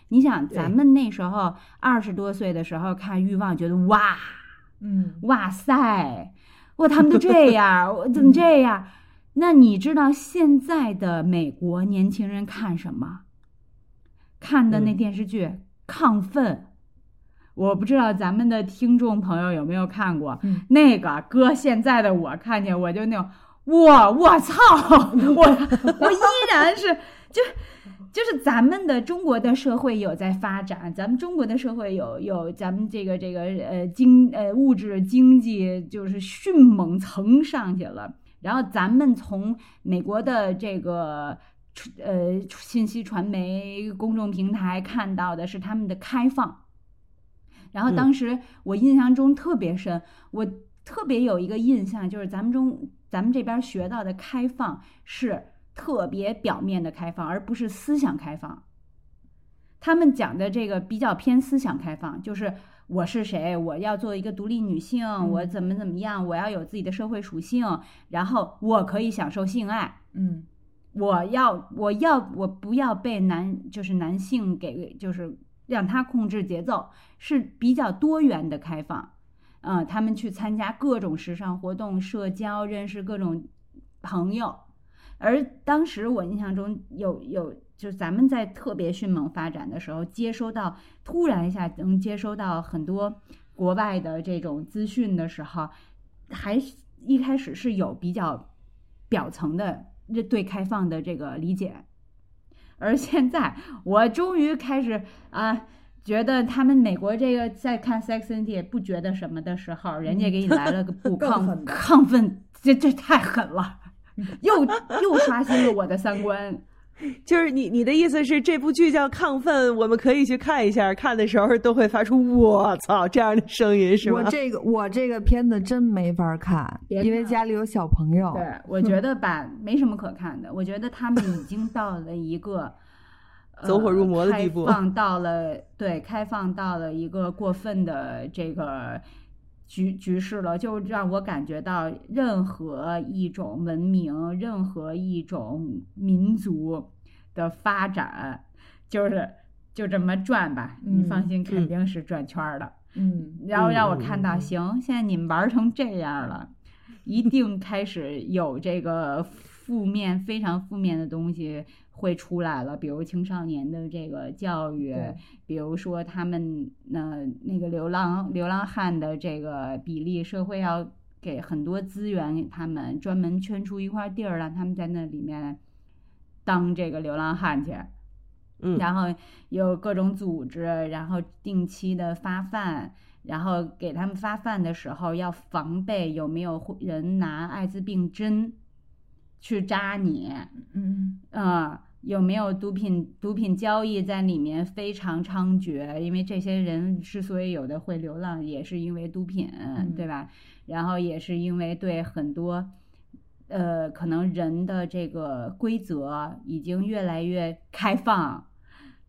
S3: 你想，咱们那时候二十多岁的时候看《欲望》，觉得哇。
S2: 嗯，
S3: 哇塞，哇，他们都这样，我怎么这样？那你知道现在的美国年轻人看什么？看的那电视剧《亢奋》，我不知道咱们的听众朋友有没有看过那个。搁现在的我看见我就那种，我我操，我我依然是就。就是咱们的中国的社会有在发展，咱们中国的社会有有咱们这个这个呃经呃物质经济就是迅猛蹭上去了，然后咱们从美国的这个呃信息传媒公众平台看到的是他们的开放，然后当时我印象中特别深，我特别有一个印象就是咱们中咱们这边学到的开放是。特别表面的开放，而不是思想开放。他们讲的这个比较偏思想开放，就是我是谁，我要做一个独立女性，我怎么怎么样，我要有自己的社会属性，然后我可以享受性爱，
S2: 嗯，
S3: 我要我要我不要被男就是男性给就是让他控制节奏，是比较多元的开放。嗯，他们去参加各种时尚活动，社交，认识各种朋友。而当时我印象中有有，就是咱们在特别迅猛发展的时候，接收到突然一下能接收到很多国外的这种资讯的时候，还一开始是有比较表层的对开放的这个理解，而现在我终于开始啊，觉得他们美国这个在看 Sex and the 不觉得什么的时候，人家给你来了个 不亢亢奋，这这太狠了。又又刷新了我的三观，
S1: 就是你你的意思是这部剧叫《亢奋》，我们可以去看一下，看的时候都会发出“我操”这样的声音，是
S2: 吗？我这个我这个片子真没法看，因为家里有小朋友。
S3: 对，我觉得吧，没什么可看的。我觉得他们已经到了一个
S1: 走火入魔的地步，
S3: 开放到了对，开放到了一个过分的这个。局局势了，就让我感觉到任何一种文明、任何一种民族的发展，就是就这么转吧。你放心，肯定是转圈的。
S2: 嗯，
S3: 然后让我看到，行，现在你们玩成这样了，一定开始有这个负面、非常负面的东西。会出来了，比如青少年的这个教育，比如说他们那那个流浪流浪汉的这个比例，社会要给很多资源给他们，专门圈出一块地儿，让他们在那里面当这个流浪汉去。
S1: 嗯，
S3: 然后有各种组织，然后定期的发饭，然后给他们发饭的时候要防备有没有人拿艾滋病针去扎你。
S2: 嗯
S3: 啊。有没有毒品？毒品交易在里面非常猖獗，因为这些人之所以有的会流浪，也是因为毒品，对吧？然后也是因为对很多，呃，可能人的这个规则已经越来越开放，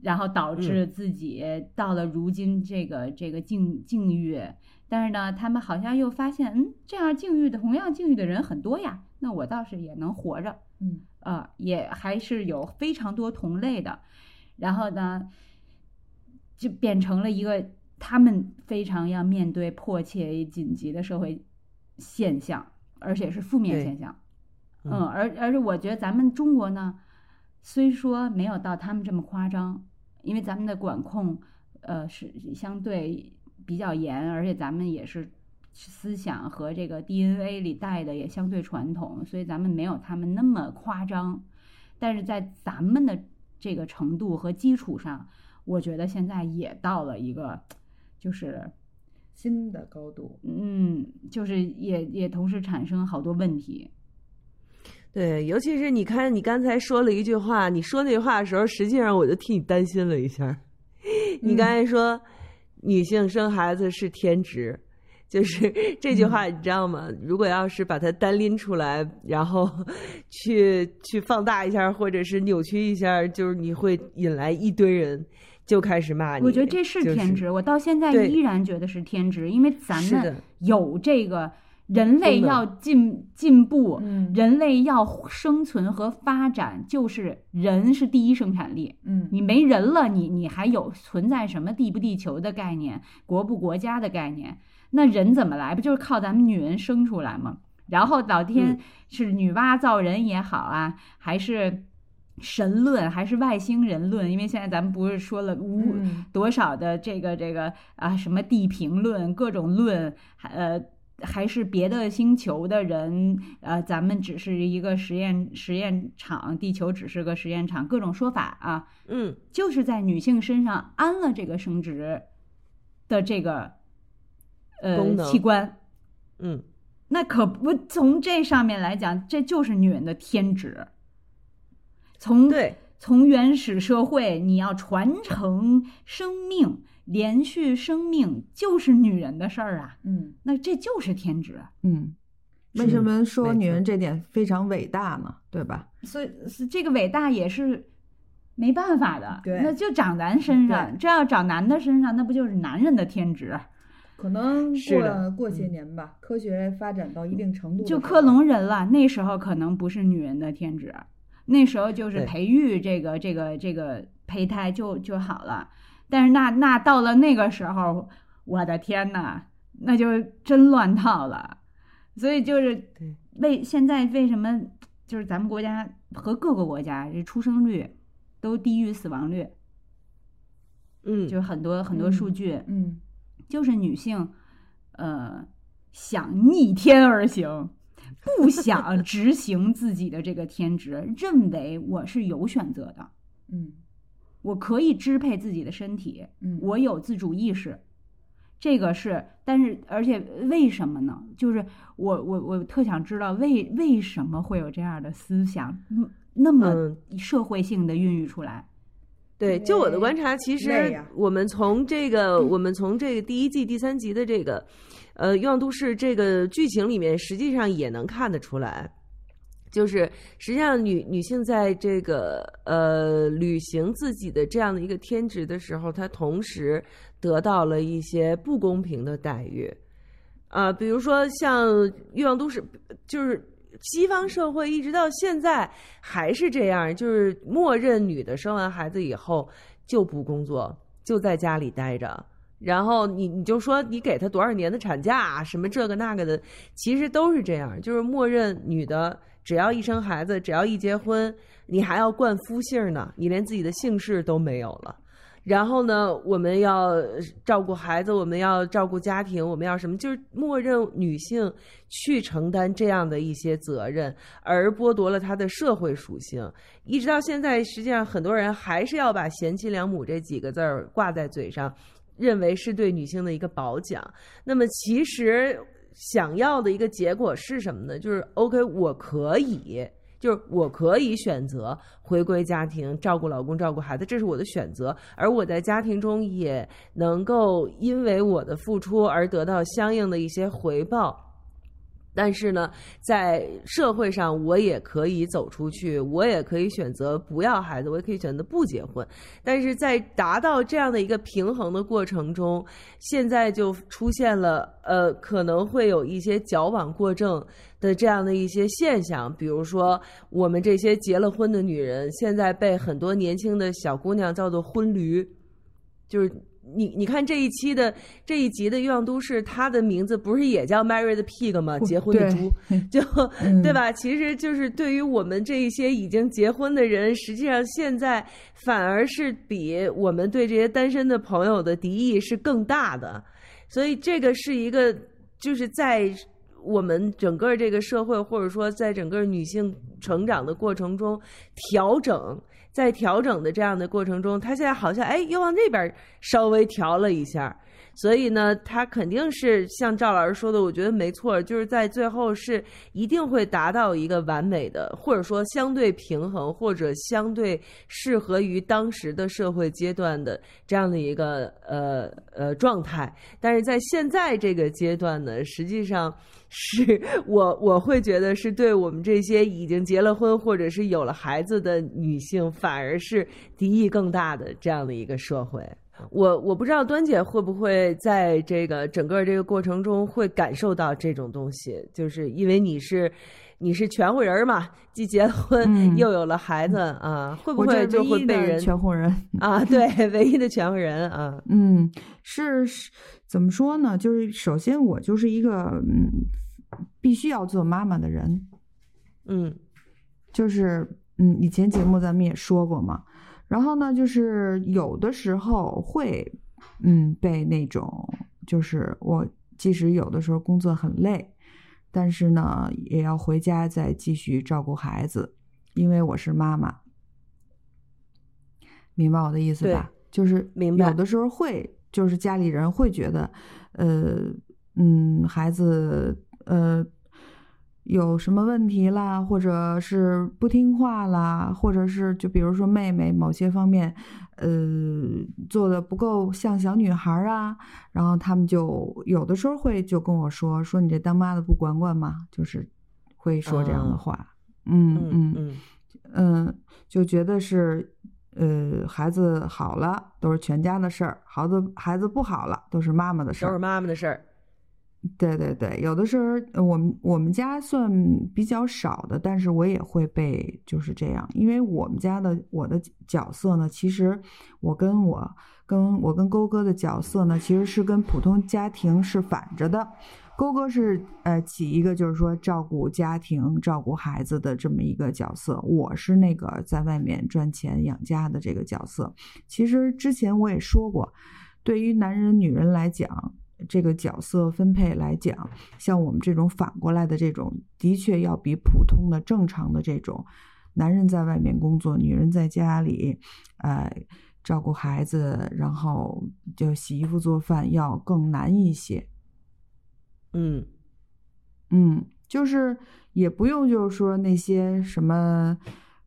S3: 然后导致自己到了如今这个这个境境遇。但是呢，他们好像又发现，嗯，这样境遇的同样境遇的人很多呀，那我倒是也能活着，
S2: 嗯。
S3: 啊，也还是有非常多同类的，然后呢，就变成了一个他们非常要面对迫切紧急的社会现象，而且是负面现象。嗯，而而且我觉得咱们中国呢，虽说没有到他们这么夸张，因为咱们的管控，呃，是相对比较严，而且咱们也是思想和这个 DNA 里带的也相对传统，所以咱们没有他们那么夸张。但是在咱们的这个程度和基础上，我觉得现在也到了一个就是
S2: 新的高度。
S3: 嗯，就是也也同时产生好多问题。
S1: 对，尤其是你看，你刚才说了一句话，你说那句话的时候，实际上我就替你担心了一下。你刚才说女性生孩子是天职，就是 这句话，你知道吗？如果要是把它单拎出来，然后 去去放大一下，或者是扭曲一下，就是你会引来一堆人就开始骂你。
S3: 我觉得这是天职，我到现在依然觉得是天职，因为咱们有这个。人类要进进步，人类要生存和发展，就是人是第一生产力。
S2: 嗯，
S3: 你没人了，你你还有存在什么地不地球的概念，国不国家的概念？那人怎么来？不就是靠咱们女人生出来吗？然后老天是女娲造人也好啊，还是神论，还是外星人论？因为现在咱们不是说了无多少的这个这个啊，什么地平论，各种论，呃。还是别的星球的人，呃，咱们只是一个实验实验场，地球只是个实验场，各种说法啊，
S1: 嗯，
S3: 就是在女性身上安了这个生殖的这个呃器官，
S1: 嗯，
S3: 那可不从这上面来讲，这就是女人的天职。从
S1: 对。
S3: 从原始社会，你要传承生命。延续生命就是女人的事儿啊，
S2: 嗯，
S3: 那这就是天职，
S2: 嗯，为什么说女人这点非常伟大呢？对吧？
S3: 所以这个伟大也是没办法的，
S2: 对，
S3: 那就长咱身上，这要长男的身上，那不就是男人的天职？
S2: 可能过过些年吧，科学发展到一定程度，
S3: 就克隆人了，那时候可能不是女人的天职，那时候就是培育这个这个这个胚胎就就好了。但是那那到了那个时候，我的天呐，那就真乱套了。所以就是为现在为什么就是咱们国家和各个国家这出生率都低于死亡率？
S1: 嗯，
S3: 就是很多很多数据，
S2: 嗯，
S3: 就是女性呃想逆天而行，不想 执行自己的这个天职，认为我是有选择的，
S2: 嗯。
S3: 我可以支配自己的身体，
S2: 嗯，
S3: 我有自主意识，这个是，但是而且为什么呢？就是我我我特想知道为为什么会有这样的思想，那么社会性的孕育出来。
S1: 对，就我的观察，其实我们从这个 我们从这个第一季第三集的这个呃《欲望都市》这个剧情里面，实际上也能看得出来。就是实际上，女女性在这个呃履行自己的这样的一个天职的时候，她同时得到了一些不公平的待遇，啊，比如说像《欲望都市》，就是西方社会一直到现在还是这样，就是默认女的生完孩子以后就不工作，就在家里待着，然后你你就说你给她多少年的产假，什么这个那个的，其实都是这样，就是默认女的。只要一生孩子，只要一结婚，你还要冠夫姓呢，你连自己的姓氏都没有了。然后呢，我们要照顾孩子，我们要照顾家庭，我们要什么？就是默认女性去承担这样的一些责任，而剥夺了她的社会属性。一直到现在，实际上很多人还是要把“贤妻良母”这几个字儿挂在嘴上，认为是对女性的一个褒奖。那么其实。想要的一个结果是什么呢？就是 OK，我可以，就是我可以选择回归家庭，照顾老公，照顾孩子，这是我的选择。而我在家庭中也能够因为我的付出而得到相应的一些回报。但是呢，在社会上，我也可以走出去，我也可以选择不要孩子，我也可以选择不结婚。但是在达到这样的一个平衡的过程中，现在就出现了呃，可能会有一些矫枉过正的这样的一些现象。比如说，我们这些结了婚的女人，现在被很多年轻的小姑娘叫做“婚驴”，就是你你看这一期的这一集的《欲望都市》，它的名字不是也叫 Married Pig 吗？结婚的猪，就、
S2: 嗯
S1: 对吧？其实就是对于我们这一些已经结婚的人，实际上现在反而是比我们对这些单身的朋友的敌意是更大的。所以这个是一个，就是在我们整个这个社会，或者说在整个女性成长的过程中调整。在调整的这样的过程中，他现在好像哎又往那边稍微调了一下，所以呢，他肯定是像赵老师说的，我觉得没错，就是在最后是一定会达到一个完美的，或者说相对平衡，或者相对适合于当时的社会阶段的这样的一个呃呃状态。但是在现在这个阶段呢，实际上。是我我会觉得是对我们这些已经结了婚或者是有了孩子的女性，反而是敌意更大的这样的一个社会。我我不知道端姐会不会在这个整个这个过程中会感受到这种东西，就是因为你是你是全乎人嘛，既结了婚、
S2: 嗯、
S1: 又有了孩子啊，会不会就会被人
S2: 全乎人
S1: 啊？对，唯一的全乎人啊。
S2: 嗯，是是怎么说呢？就是首先我就是一个嗯。必须要做妈妈的人，
S1: 嗯，
S2: 就是嗯，以前节目咱们也说过嘛。然后呢，就是有的时候会嗯被那种，就是我即使有的时候工作很累，但是呢也要回家再继续照顾孩子，因为我是妈妈，明白我的意思吧？就是
S1: 明白。
S2: 有的时候会，就是家里人会觉得，呃，嗯，孩子。呃，有什么问题啦，或者是不听话啦，或者是就比如说妹妹某些方面，呃，做的不够像小女孩啊，然后他们就有的时候会就跟我说，说你这当妈的不管管吗？就是会说这样的话，嗯
S1: 嗯嗯
S2: 嗯，就觉得是呃，孩子好了都是全家的事儿，孩子孩子不好了都是妈妈的事儿，
S1: 都是妈妈的事儿。
S2: 对对对，有的时候我们我们家算比较少的，但是我也会被就是这样，因为我们家的我的角色呢，其实我跟我跟我跟勾哥的角色呢，其实是跟普通家庭是反着的。勾哥是呃起一个就是说照顾家庭、照顾孩子的这么一个角色，我是那个在外面赚钱养家的这个角色。其实之前我也说过，对于男人女人来讲。这个角色分配来讲，像我们这种反过来的这种，的确要比普通的正常的这种，男人在外面工作，女人在家里，呃，照顾孩子，然后就洗衣服做饭要更难一些。
S1: 嗯
S2: 嗯，就是也不用就是说那些什么。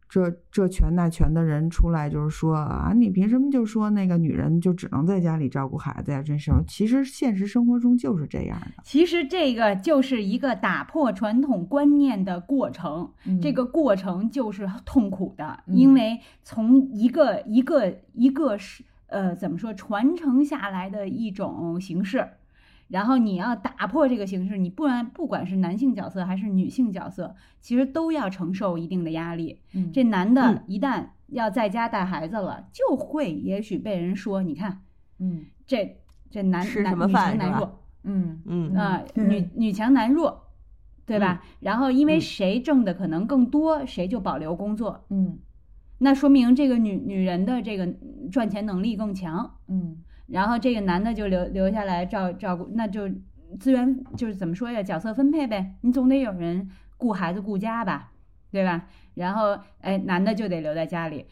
S2: 这这权那权的人出来就是说啊，你凭什么就说那个女人就只能在家里照顾孩子呀？真是，其实现实生活中就是这样的。
S3: 其实这个就是一个打破传统观念的过程，
S2: 嗯、
S3: 这个过程就是痛苦的，嗯、因为从一个一个一个是呃怎么说传承下来的一种形式。然后你要打破这个形式，你不然不管是男性角色还是女性角色，其实都要承受一定的压力。
S2: 嗯、
S3: 这男的一旦要在家带孩子了，就会也许被人说，你看，
S2: 嗯，
S3: 这这男
S1: 吃什么
S3: 女强男弱，
S2: 嗯
S1: 嗯
S3: 啊、女女强男弱，对吧？然后因为谁挣的可能更多，谁就保留工作，
S2: 嗯
S3: 那说明这个女女人的这个赚钱能力更强。
S2: 嗯
S3: 然后这个男的就留留下来照照顾，那就资源就是怎么说呀？角色分配呗，你总得有人顾孩子顾家吧，对吧？然后哎，男的就得留在家里。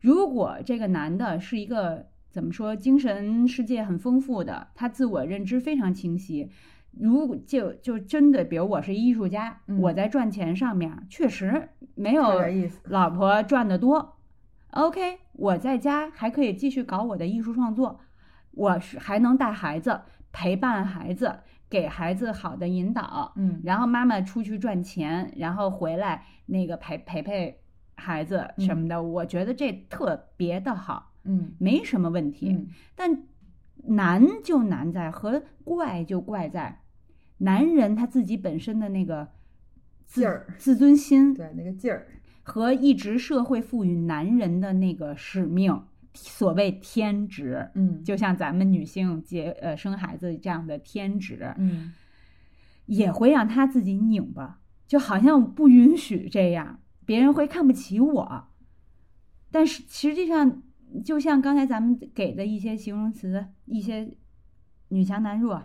S3: 如果这个男的是一个怎么说，精神世界很丰富的，他自我认知非常清晰。如果就就真的，比如我是艺术家，
S2: 嗯
S3: 我在赚钱上面确实没有老婆赚得多。OK，我在家还可以继续搞我的艺术创作。我是还能带孩子，陪伴孩子，给孩子好的引导，
S2: 嗯
S3: 然后妈妈出去赚钱，然后回来那个陪陪陪孩子什么的，我觉得这特别的好，
S2: 嗯
S3: 没什么问题。
S2: 嗯
S3: 但难就难在和怪就怪在，男人他自己本身的那个
S2: 劲儿
S3: 自尊心，
S2: 对那个劲儿，
S3: 和一直社会赋予男人的那个使命，所谓天职，
S2: 嗯。
S3: 就像咱们女性结呃生孩子这样的天职，
S2: 嗯。
S3: 也会让她自己拧巴，就好像不允许这样，别人会看不起我。但是实际上，就像刚才咱们给的一些形容词，一些女强男弱，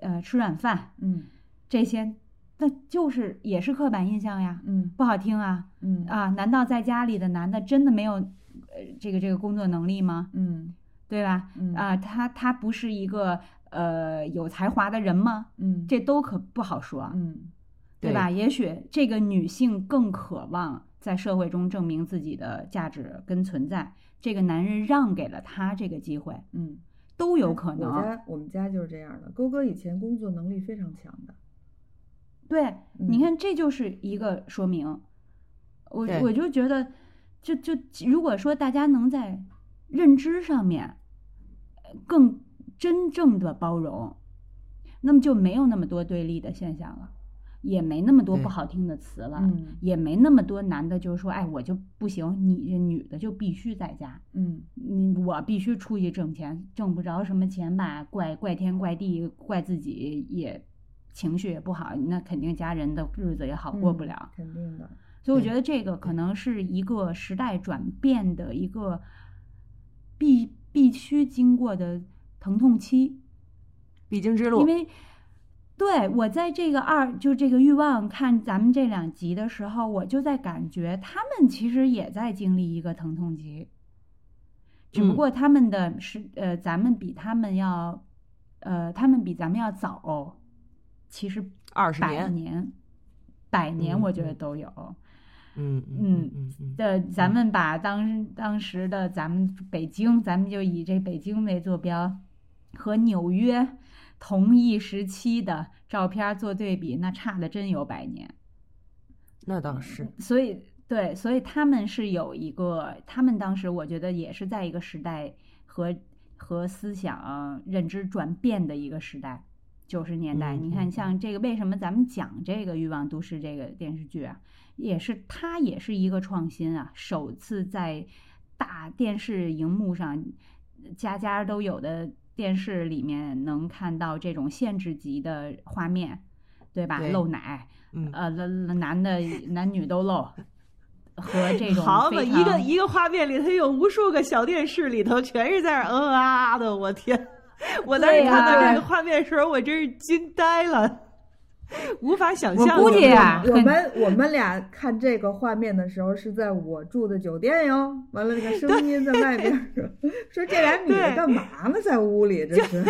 S3: 呃，吃软饭
S2: 嗯。
S3: 这些，那就是也是刻板印象呀，
S2: 嗯。
S3: 不好听啊。
S2: 嗯。
S3: 啊！难道在家里的男的真的没有呃这个这个工作能力吗？
S2: 嗯
S3: 对吧？
S2: 嗯
S3: 啊，他他不是一个呃有才华的人吗？
S2: 嗯
S3: 这都可不好说，
S2: 嗯
S3: 对吧？也许这个女性更渴望在社会中证明自己的价值跟存在，这个男人让给了她这个机会，
S2: 嗯，
S3: 都有可能
S2: 我
S3: 能。
S2: 家我们家就是这样的，勾哥以前工作能力非常强的。
S3: 对，你
S2: 嗯
S3: 看，这就是一个说明。我我就觉得，就就如果说大家能在认知上面呃更真正的包容，那么就没有那么多对立的现象了，也没那么多不好听的词了，
S2: 嗯
S3: 也没那么多男的就是说，哎，我就不行，你这女的就必须在家，
S2: 嗯
S3: 你我必须出去挣钱，挣不着什么钱吧，怪怪天怪地，怪自己也情绪也不好，那肯定家人的日子也好过不
S2: 嗯
S3: 了。
S2: 肯定的。
S1: 对
S3: 所以我觉得这个可能是一个时代转变的一个必必须经过的疼痛期，
S1: 必经之路。
S3: 因为对我在这个二就这个欲望看咱们这两集的时候，我就在感觉他们其实也在经历一个疼痛期，只不
S1: 嗯
S3: 过他们的是呃，咱们比他们要呃，他们比咱们要早，其实百
S1: 二十年，
S3: 年、百年，
S1: 嗯
S3: 我觉得
S1: 嗯
S3: 都有。
S1: 嗯嗯
S3: 嗯
S1: 嗯嗯，
S3: 的，咱们把当当时的咱们北京，咱们就以这北京为坐标，和纽约同一时期的照片做对比，那差的真有百年。
S1: 那倒是，
S3: 所以，对，所以他们是有一个，他们当时我觉得也是在一个时代和和思想认知转变的一个时代，九十年代。
S1: 嗯
S3: 你看，
S1: 嗯
S3: 像这个为什么咱们讲这个《欲望都市》这个电视剧啊，也是它也是一个创新啊，首次在大电视荧幕上，家家都有的电视里面能看到这种限制级的画面，对吧？
S1: 对
S3: 露奶，
S1: 嗯，
S3: 呃，男男的男女都露，和这种
S1: 好嘛，一个一个画面里头有无数个小电视里头全是在那儿嗯啊啊的，我天！我当时看到这个画面的时候，我真是惊呆了，无法想象。
S3: 我估计啊
S2: 我们我们俩看这个画面的时候是在我住的酒店哟，完了那个声音在外边儿说这俩女的干嘛呢？在屋里这是。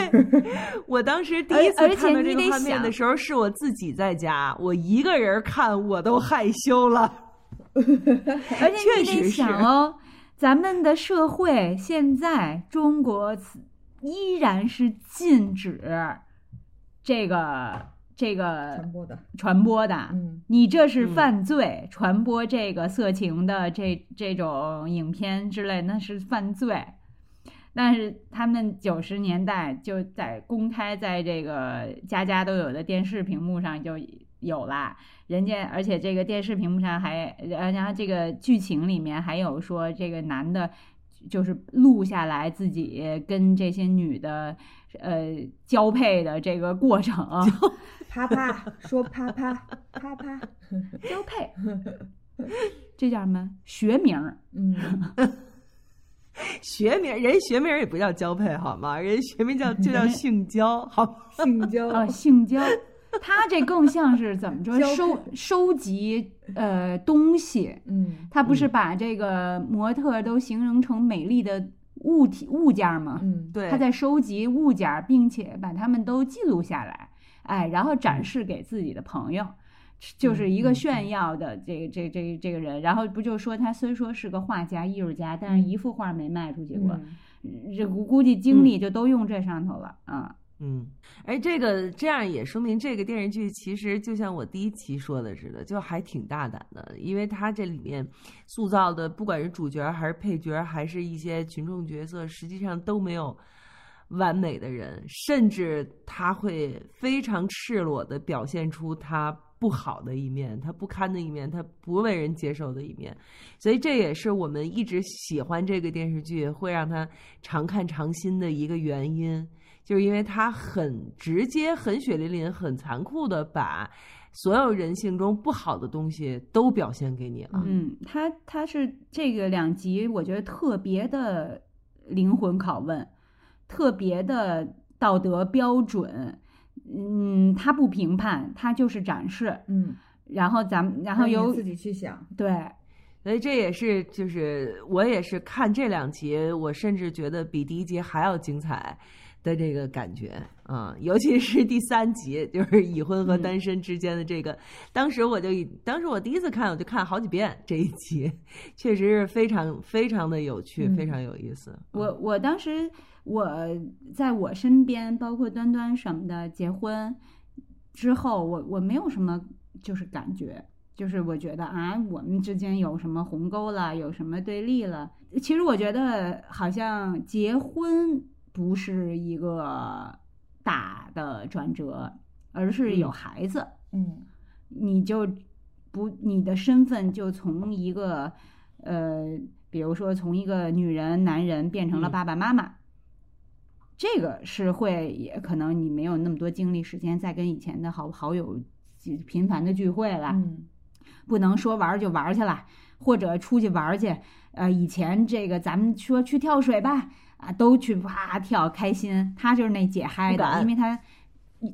S1: 我当时第一次看到这个画面的时候，是我自己在家，我一个人看我都害羞了。
S3: 而且你得想哦，咱们的社会现在中国依然是禁止这个这个
S2: 传播的，
S3: 传播的。
S2: 嗯
S3: 你这是
S1: 嗯
S3: 犯罪，传播这个色情的这这种影片之类，那是犯罪。但是他们九十年代就在公开在这个家家都有的电视屏幕上就有啦，人家而且这个电视屏幕上还，呃然后这个剧情里面还有说这个男的，就是录下来自己跟这些女的，呃交配的这个过程，
S2: 啪啪说啪啪啪啪，
S3: 交配，这叫什么 学名儿？
S2: 嗯，
S1: 学名人学名也不叫交配好吗？人学名叫就叫 性交，好？
S2: 性交
S3: 啊，性交，他这更像是怎么
S2: 着
S3: 收收集呃东西，
S2: 嗯
S3: 他不是把这个模特都形容成美丽的物体物件儿吗？
S2: 嗯，
S1: 对，
S3: 他在收集物件儿，并且把它们都记录下来，哎，然后展示给自己的朋友。就是一个炫耀的这个这这这个人，然后不就说他虽说是个画家、艺术家，但是一幅画没卖出去过，
S2: 嗯
S3: 这估估计精力就都用这上头了啊。
S1: 嗯，哎，这个这样也说明这个电视剧其实就像我第一期说的似的，就还挺大胆的，因为它这里面塑造的不管是主角还是配角，还是一些群众角色，实际上都没有完美的人，甚至他会非常赤裸的表现出他不好的一面，他不堪的一面，他不为人接受的一面，所以这也是我们一直喜欢这个电视剧，会让他常看常新的一个原因，就是因为他很直接、很血淋淋、很残酷的把所有人性中不好的东西都表现给你了。
S3: 嗯，他他是这个两集，我觉得特别的灵魂拷问，特别的道德标准。嗯，他不评判，他就是展示。
S2: 嗯，
S3: 然后咱们，然后由
S2: 自己去想。
S3: 对，
S1: 所以这也是，就是我也是看这两集，我甚至觉得比第一集还要精彩的这个感觉啊，尤其是第三集，就是已婚和单身之间的这个。当时我就，当时我第一次看，我就看了好几遍这一集，确实是非常非常的有趣，非常有意思。
S3: 我我当时。我在我身边，包括端端什么的，结婚之后，我我没有什么就是感觉，就是我觉得啊，我们之间有什么鸿沟了，有什么对立了。其实我觉得好像结婚不是一个大的转折，而是有孩子，
S2: 嗯，
S3: 你就不你的身份就从一个呃，比如说从一个女人、男人变成了爸爸妈妈。这个是会，也可能你没有那么多精力时间再跟以前的好好友频繁的聚会了，
S2: 嗯，
S3: 不能说玩就玩去了，或者出去玩去，呃，以前这个咱们说去跳水吧，啊，都去啪跳开心，他就是那解嗨的，因为他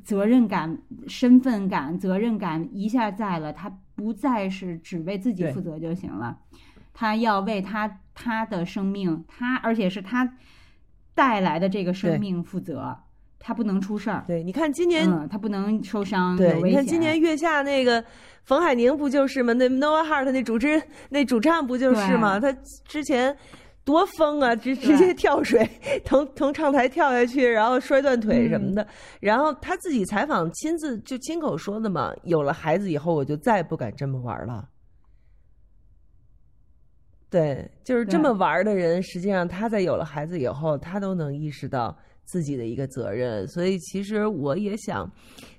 S3: 责任感、身份感、责任感一下在了，他不再是只为自己负责就行了，他要为他他的生命，他而且是他。带来的这个生命负责，他不能出事儿。
S1: 对，你看今年
S3: 他不能受伤。
S1: 对，你看今年月下那个冯海宁不就是吗？那 Nova Heart 那主持那主唱不就是吗？他之前多疯啊，直直接跳水，从从唱台跳下去，然后摔断腿什么的。然后他自己采访亲自就亲口说的嘛，有了孩子以后，我就再不敢这么玩了。对，就是这么玩的人，实际上他在有了孩子以后，他都能意识到自己的一个责任。所以，其实我也想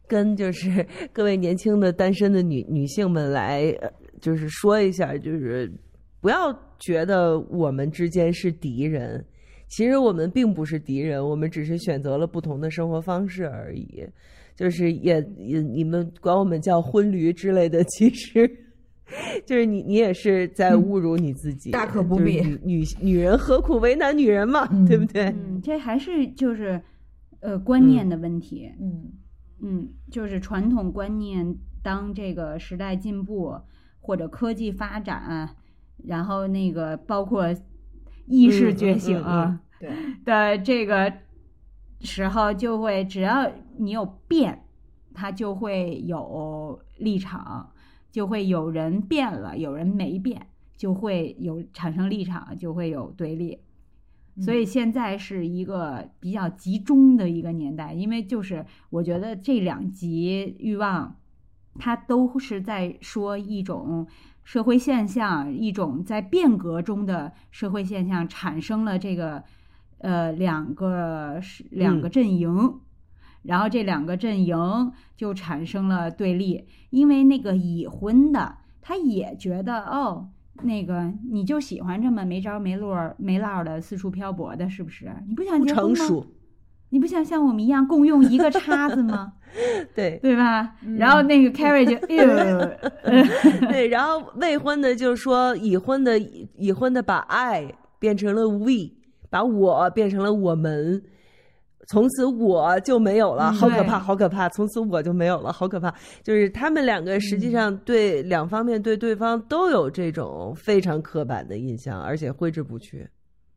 S1: 跟就是各位年轻的单身的女女性们来，就是说一下，就是不要觉得我们之间是敌人。其实我们并不是敌人，我们只是选择了不同的生活方式而已。就是也也你们管我们叫婚驴之类的，其实。就是你，你也是在侮辱你自己，
S2: 大可不必。
S1: 女女女人何苦为难女人嘛，对不对？
S3: 嗯，这还是就是呃观念的问题。
S2: 嗯
S3: 嗯，就是传统观念，当这个时代进步或者科技发展，然后那个包括意识觉醒啊，
S2: 对
S3: 的这个时候，就会只要你有变，它就会有立场。就会有人变了，有人没变，就会有产生立场，就会有对立。所以现在是一个比较集中的一个年代，因为就是我觉得这两集欲望，它都是在说一种社会现象，一种在变革中的社会现象产生了这个呃两个是两个阵营。然后这两个阵营就产生了对立，因为那个已婚的他也觉得哦，那个你就喜欢这么没着没落没落的四处漂泊的，是不是？你不想结婚吗？你不想像我们一样共用一个叉子吗？
S1: 对
S3: 对吧？然后那个 Carrie 就
S1: 对，然后未婚的就说已婚的已婚的把 I 变成了 we，把我变成了我们。从此我就没有了，好可怕，好可怕！从此我就没有了，好可怕。就是他们两个实际上对两方面对对方都有这种非常刻板的印象，而且挥之不去。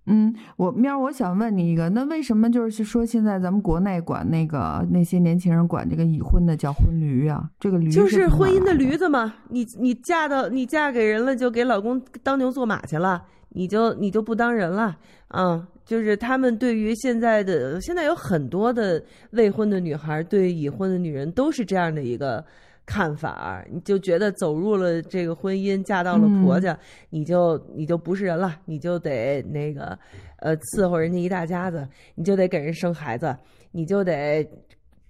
S2: 嗯，我喵，我想问你一个，那为什么就是说现在咱们国内管那个那些年轻人管这个已婚的叫婚驴啊？这个驴
S1: 就是婚姻的驴子嘛？你你嫁到你嫁给人了，就给老公当牛做马去了，你就你就不当人了啊？就是他们对于现在的现在有很多的未婚的女孩，对已婚的女人都是这样的一个看法，你就觉得走入了这个婚姻，嫁到了婆家，你就你就不是人了，你就得那个呃伺候人家一大家子，你就得给人生孩子，你就得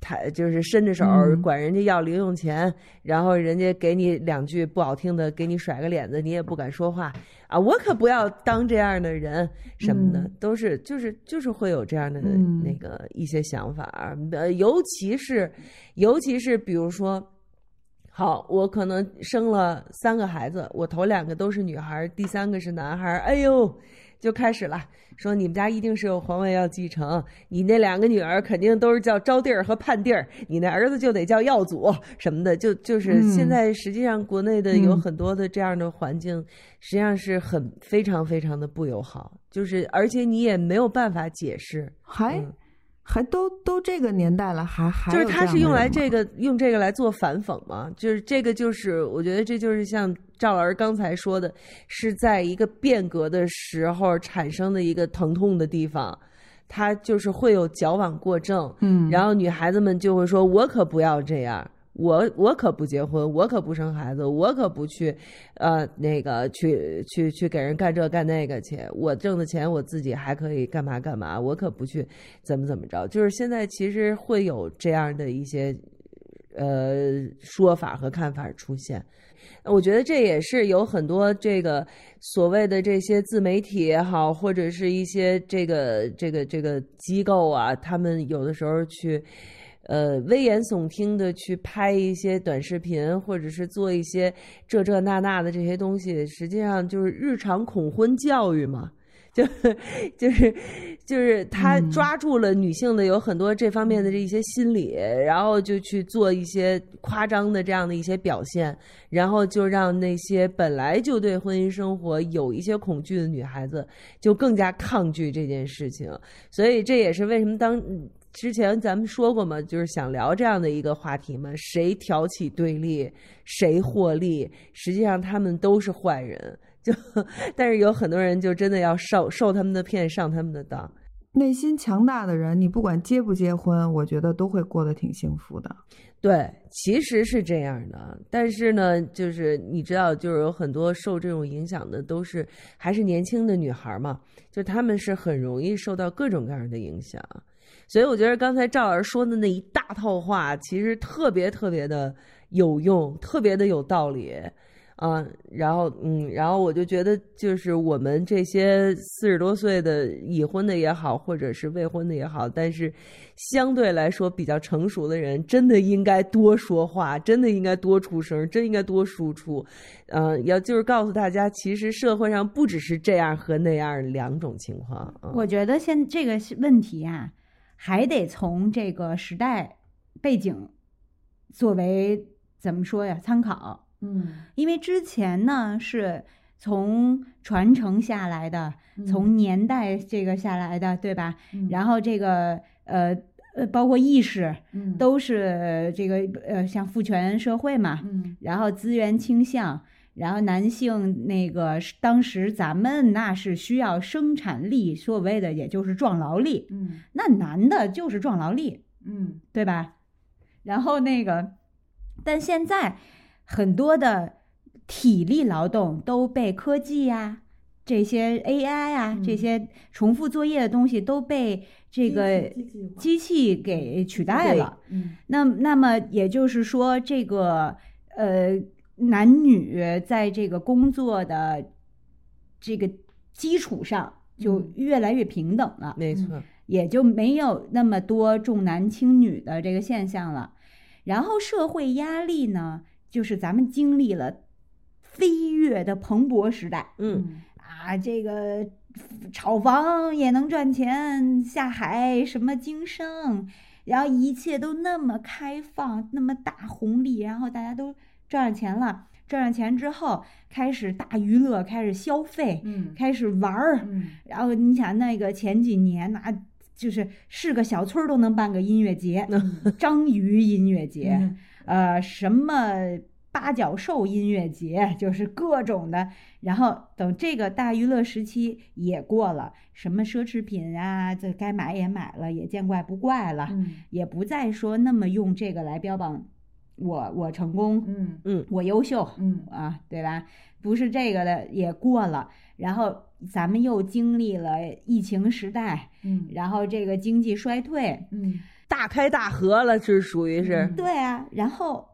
S1: 他就是伸着手
S2: 嗯
S1: 管人家要零用钱，然后人家给你两句不好听的，给你甩个脸子，你也不敢说话啊！我可不要当这样的人什么的，
S2: 嗯
S1: 都是就是就是会有这样的
S2: 嗯
S1: 那个一些想法，呃，尤其是尤其是比如说。好，我可能生了三个孩子，我头两个都是女孩儿，第三个是男孩儿。哎呦，就开始了，说你们家一定是有皇位要继承，你那两个女儿肯定都是叫招娣儿和盼娣儿，你那儿子就得叫耀祖什么的，就就是
S2: 嗯
S1: 现在实际上国内的有
S2: 嗯
S1: 很多的这样的环境，实际上是很非常非常的不友好，就是而且你也没有办法解释，
S2: 还、
S1: 嗯
S2: 还都都这个年代了，还还
S1: 就是他是用来这个用这个来做反讽嘛，就是这个就是我觉得这就是像赵老师刚才说的，是在一个变革的时候产生的一个疼痛的地方，他就是会有矫枉过正，
S2: 嗯，
S1: 然后女孩子们就会说：“我可不要这样，我我可不结婚，我可不生孩子，我可不去，呃，那个去去去给人干这干那个去。我挣的钱我自己还可以干嘛干嘛，我可不去怎么怎么着。就是现在其实会有这样的一些呃说法和看法出现。”我觉得这也是有很多这个所谓的这些自媒体也好，或者是一些这个这个这个机构啊，他们有的时候去呃危言耸听的去拍一些短视频，或者是做一些这这那那的这些东西，实际上就是日常恐婚教育嘛。就就是就是他
S2: 嗯
S1: 抓住了女性的有很多这方面的这一些心理，然后就去做一些夸张的这样的一些表现，然后就让那些本来就对婚姻生活有一些恐惧的女孩子就更加抗拒这件事情。所以这也是为什么当嗯之前咱们说过嘛，就是想聊这样的一个话题嘛，谁挑起对立，谁获利，实际上他们都是坏人。就，但是有很多人就真的要受受他们的骗，上他们的当。
S2: 内心强大的人，你不管结不结婚，我觉得都会过得挺幸福的。
S1: 对，其实是这样的，但是呢，就是你知道，就是有很多受这种影响的都是还是年轻的女孩嘛，就她们是很容易受到各种各样的影响。所以我觉得刚才赵老师说的那一大套话，其实特别特别的有用，特别的有道理。啊，然后嗯，然后我就觉得，就是我们这些四十多岁的已婚的也好，或者是未婚的也好，但是相对来说比较成熟的人，真的应该多说话，真的应该多出声，真应该多输出。嗯、要就是告诉大家，其实社会上不只是这样和那样两种情况。
S3: 我觉得现这个问题呀、还得从这个时代背景作为怎么说呀参考。
S2: 嗯，
S3: 因为之前呢是从传承下来的，
S2: 嗯
S3: 从年代这个下来的，对吧？
S2: 嗯
S3: 然后这个呃呃，包括意识
S2: 嗯
S3: 都是这个呃，像父权社会嘛，
S2: 嗯
S3: 然后资源倾向，然后男性那个当时咱们那是需要生产力，所谓的也就是壮劳力，
S2: 嗯
S3: 那男的就是壮劳力，
S2: 嗯
S3: 对吧？然后那个，但现在很多的体力劳动都被科技呀、这些 AI 啊、这
S2: 嗯
S3: 些重复作业的东西都被这个
S2: 机器
S3: 给取代了。
S2: 嗯
S3: 那那么也就是说，这个呃男女在这个工作的这个基础上就
S2: 嗯
S3: 越来越平等了。
S1: 没错，
S3: 也就没有那么多重男轻女的这个现象了。然后社会压力呢，就是咱们经历了飞跃的蓬勃时代
S1: 嗯
S3: 啊，这个炒房也能赚钱，下海什么经商，然后一切都那么开放，那么大红利，然后大家都赚上钱了。赚上钱之后，开始大娱乐，开始消费，
S2: 嗯
S3: 开始玩儿，
S2: 嗯
S3: 然后你想那个前几年那、就是是个小村儿都能办个音乐节，章鱼音乐节，
S2: 嗯
S3: 呃，什么八角兽音乐节，就是各种的。然后等这个大娱乐时期也过了，什么奢侈品啊，这该买也买了，也见怪不怪了，
S2: 嗯
S3: 也不再说那么用这个来标榜我我成功，
S2: 嗯嗯
S3: 我优秀，
S2: 嗯
S3: 啊，对吧？不是这个的也过了，然后咱们又经历了疫情时代，
S2: 嗯
S3: 然后这个经济衰退，
S2: 嗯
S1: 大开大合了，是属于是。
S3: 对啊，然后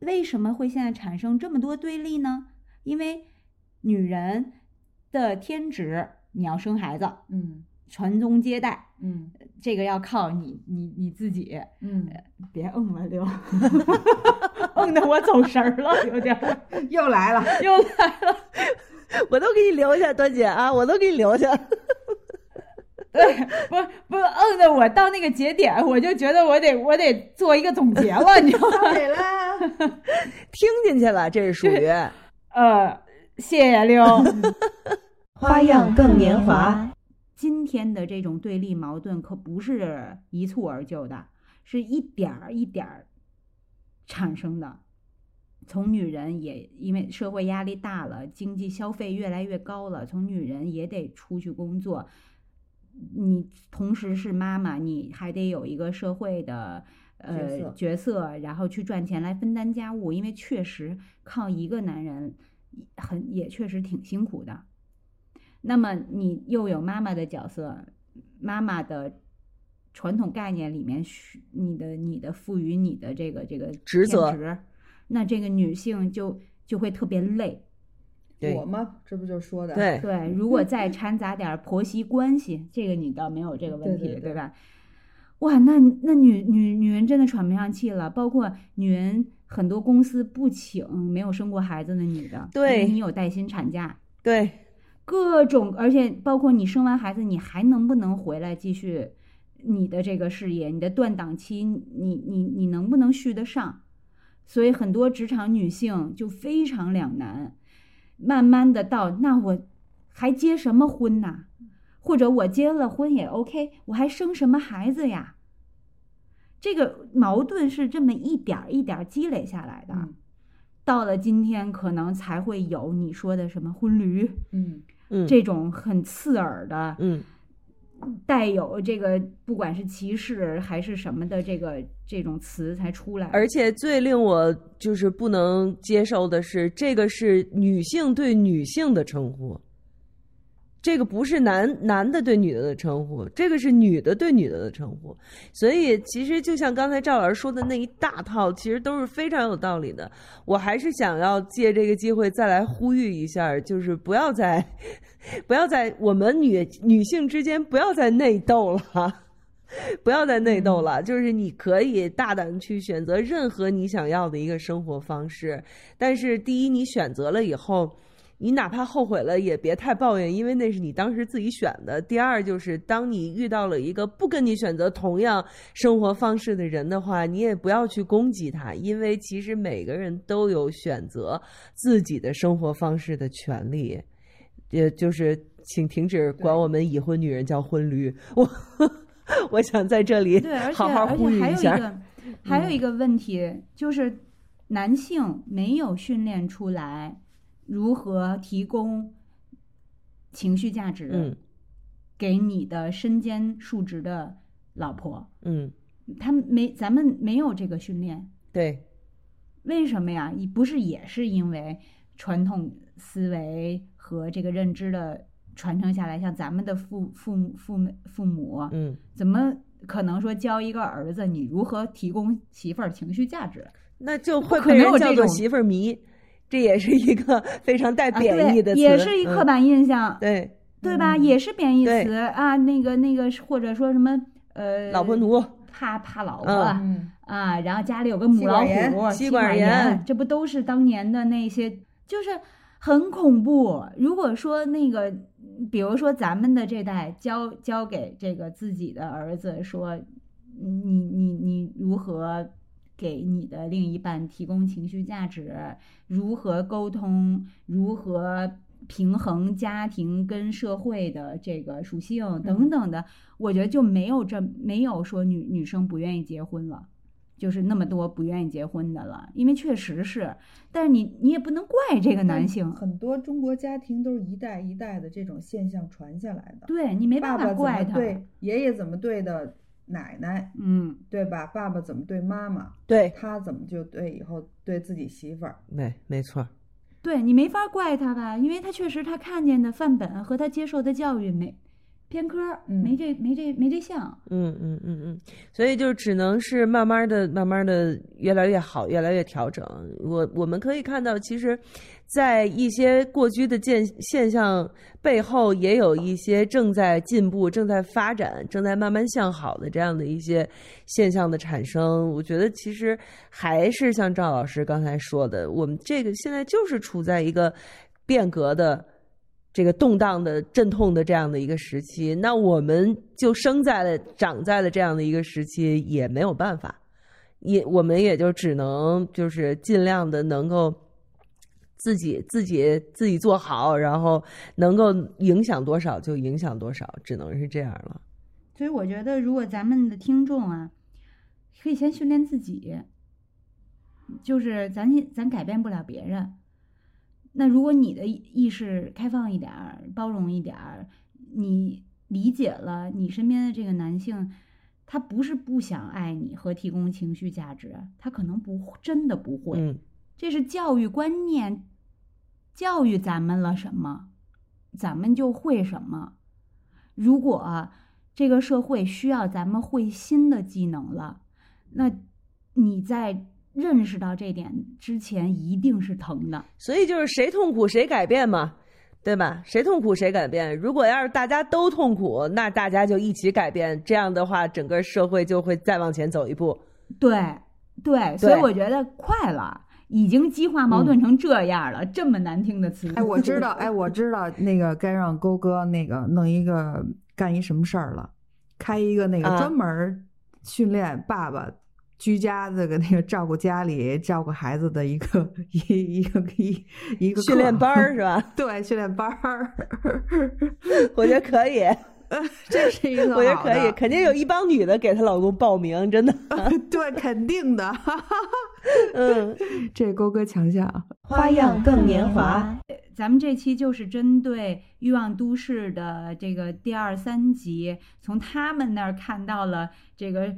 S3: 为什么会现在产生这么多对立呢？因为女人的天职，你要生孩子，
S2: 嗯
S3: 传宗接代，
S2: 嗯
S3: 这个要靠你你你自己，
S2: 嗯，
S3: 别嗯了刘，嗯的我走神儿了，有点儿
S2: 又来了，
S3: 又来了。
S1: 我都给你留下，端姐啊，我都给你留下。
S3: 对，不不嗯的我到那个节点，我就觉得我得我得做一个总结了，你知道吗？
S2: 对啦，
S1: 听进去了，这是属于。
S3: 呃，谢谢刘。
S4: 花样更年华。
S3: 今天的这种对立矛盾可不是一蹴而就的，是一点儿一点儿产生的。从女人也因为社会压力大了，经济消费越来越高了，从女人也得出去工作。你同时是妈妈，你还得有一个社会的
S2: 角
S3: 呃
S2: 色
S3: 角色，然后去赚钱来分担家务。因为确实靠一个男人很也确实挺辛苦的。那么你又有妈妈的角色，妈妈的传统概念里面，需你的你的赋予你的这个这个
S1: 职责
S3: 那这个女性就就会特别累。
S2: 我吗？这不就说的？
S1: 对
S3: 对，如果再掺杂点儿婆媳关系，这个你倒没有这个问题，
S2: 对对对
S3: 吧？哇，那那女女女人真的喘不上气了，包括女人很多公司不请没有生过孩子的女的，
S1: 对
S3: 因为你有带薪产假，
S1: 对，
S3: 各种，而且包括你生完孩子，你还能不能回来继续你的这个事业？你的断档期，你你你能不能续得上？所以很多职场女性就非常两难，慢慢的到那我还结什么婚呐？或者我结了婚也 OK，我还生什么孩子呀？这个矛盾是这么一点儿一点儿积累下来的。
S2: 嗯
S3: 到了今天，可能才会有你说的什么婚驴，
S2: 嗯
S1: 嗯，
S3: 这种很刺耳的，
S1: 嗯。
S3: 带有这个不管是歧视还是什么的这个这种词才出来。
S1: 而且最令我就是不能接受的是，这个是女性对女性的称呼，这个不是男男的对女的的称呼，这个是女的对女的的称呼。所以其实就像刚才赵老师说的那一大套，其实都是非常有道理的。我还是想要借这个机会再来呼吁一下，就是不要再 不要在我们女女性之间不要再内斗了。不要再内斗了，就是你可以大胆去选择任何你想要的一个生活方式，但是第一，你选择了以后，你哪怕后悔了也别太抱怨，因为那是你当时自己选的。第二，就是当你遇到了一个不跟你选择同样生活方式的人的话，你也不要去攻击他，因为其实每个人都有选择自己的生活方式的权利。也就是，请停止管我们已婚女人叫婚驴。我 我想在这里好好
S3: 而
S1: 呼吁
S3: 还有一个还有一个问题就是，男性没有训练出来如何提供情绪价值
S1: 嗯。
S3: 给你的身兼数职的老婆，
S1: 嗯，
S3: 他们没咱们没有这个训练，
S1: 对，
S3: 为什么呀？你不是也是因为传统思维和这个认知的传承下来，像咱们的父父母父母父母，
S1: 嗯，
S3: 怎么可能说教一个儿子你如何提供媳妇儿情绪价值？
S1: 那就会
S3: 可
S1: 被人
S3: 能有这种
S1: 叫做媳妇儿迷，这也是一个 非常带
S3: 啊
S1: 贬义的
S3: 也是一刻
S1: 嗯
S3: 板印象，
S1: 对，
S3: 对吧？
S2: 嗯
S3: 也是贬义
S1: 对
S3: 词啊，那个那个，或者说什么呃，
S1: 老婆奴，
S3: 怕怕老婆。啊，然后家里有个母老虎，妻
S1: 管严
S3: 这不都是当年的那些，就是很恐怖。如果说那个，比如说咱们的这代教教给这个自己的儿子说，你你你如何给你的另一半提供情绪价值，如何沟通，如何平衡家庭跟社会的这个属性等等的，我觉得就没有这没有说女女生不愿意结婚了。就是那么多不愿意结婚的了，因为确实是，但是你你也不能怪这个男性，
S2: 很多中国家庭都是一代一代的这种现象传下来的。
S3: 对你没办法怪他，
S2: 对爷爷怎么对的奶奶，
S3: 嗯，
S2: 对吧？爸爸怎么对妈妈，
S1: 对
S2: 他怎么就对以后对自己媳妇儿。
S1: 对，没错，
S3: 对你没法怪他吧，因为他确实他看见的范本和他接受的教育没偏科，没这没这没这项。
S1: 嗯嗯嗯嗯，所以就只能是慢慢的、慢慢的越来越好，越来越调整。我我们可以看到，其实，在一些过去的现现象背后，也有一些正在进步、正在发展、正在慢慢向好的这样的一些现象的产生。我觉得，其实还是像赵老师刚才说的，我们这个现在就是处在一个变革的。这个动荡的、阵痛的这样的一个时期，那我们就生在了、长在了这样的一个时期，也没有办法，也我们也就只能就是尽量的能够自己、自己、自己做好，然后能够影响多少就影响多少，只能是这样了。
S3: 所以我觉得，如果咱们的听众啊，可以先训练自己，就是咱咱改变不了别人。那如果你的意识开放一点儿，包容一点儿，你理解了你身边的这个男性，他不是不想爱你和提供情绪价值，他可能不真的不会。
S1: 嗯，
S3: 这是教育观念，教育咱们了什么，咱们就会什么。如果这个社会需要咱们会新的技能了，那你在。认识到这点之前一定是疼的，
S1: 所以就是谁痛苦谁改变嘛，对吧？谁痛苦谁改变。如果要是大家都痛苦，那大家就一起改变，这样的话，整个社会就会再往前走一步。
S3: 对对，所以我觉得快了，已经激化矛盾成这样了，这么难听的词。
S2: 哎，我知道，哎，我知道那个该让勾哥那个弄一个干一什么事儿了，开一个那个专门训练爸爸。居家这个那个照顾家里、照顾孩子的一个一一个一一个
S1: 训练班儿是吧？
S2: 对，训练班儿，
S1: 我觉得可以。
S2: 这是一个，
S1: 我觉得可以，肯定有一帮女的给她老公报名，真的。
S2: 对，肯定的。
S1: 嗯，
S2: 这勾哥强项，
S4: 花样更年华。
S3: 咱们这期就是针对《欲望都市》的这个第二三集，从他们那儿看到了这个。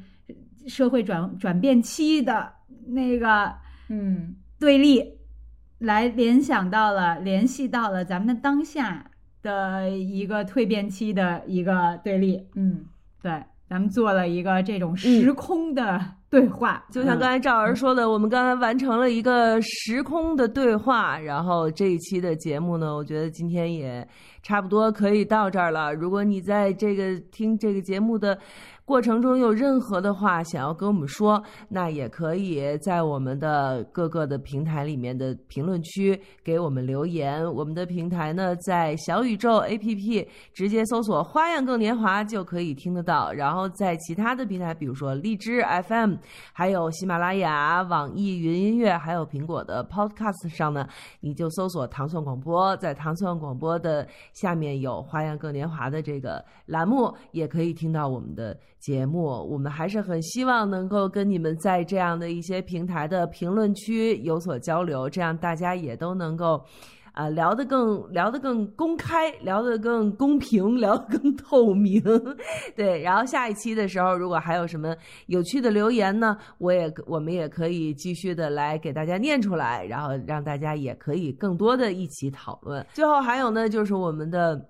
S3: 社会转转变期的那个
S2: 嗯
S3: 对立，来联想到了联系到了咱们的当下的一个蜕变期的一个对立，
S2: 嗯，
S3: 对，咱们做了一个这种时空的对话，
S1: 就像刚才赵儿说的，我们刚才完成了一个时空的对话，然后这一期的节目呢，我觉得今天也差不多可以到这儿了。如果你在这个听这个节目的。过程中有任何的话想要跟我们说，那也可以在我们的各个的平台里面的评论区给我们留言。我们的平台呢，在小宇宙 APP 直接搜索“花样更年华”就可以听得到。然后在其他的平台，比如说荔枝 FM，还有喜马拉雅、网易云音乐，还有苹果的 Podcast 上呢，你就搜索“糖蒜广播”。在糖蒜广播的下面有“花样更年华”的这个栏目，也可以听到我们的。节目，我们还是很希望能够跟你们在这样的一些平台的评论区有所交流，这样大家也都能够，啊，聊得更聊得更公开，聊得更公平，聊得更透明。对，然后下一期的时候，如果还有什么有趣的留言呢，我也我们也可以继续的来给大家念出来，然后让大家也可以更多的一起讨论。最后还有呢，就是我们的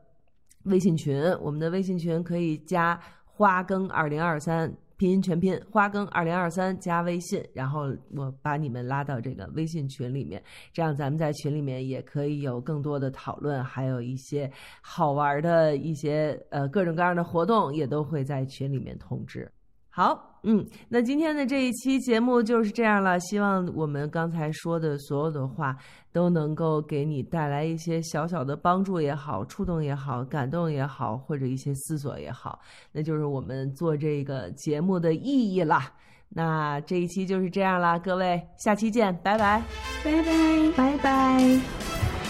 S1: 微信群，我们的微信群可以加。花更二零二三拼音全拼花更二零二三加微信，然后我把你们拉到这个微信群里面，这样咱们在群里面也可以有更多的讨论，还有一些好玩的一些呃各种各样的活动也都会在群里面通知。好，嗯，那今天的这一期节目就是这样了。希望我们刚才说的所有的话都能够给你带来一些小小的帮助也好，触动也好，感动也好，或者一些思索也好，那就是我们做这个节目的意义了。那这一期就是这样了，各位，下期见，拜拜，
S3: 拜拜，
S2: 拜拜。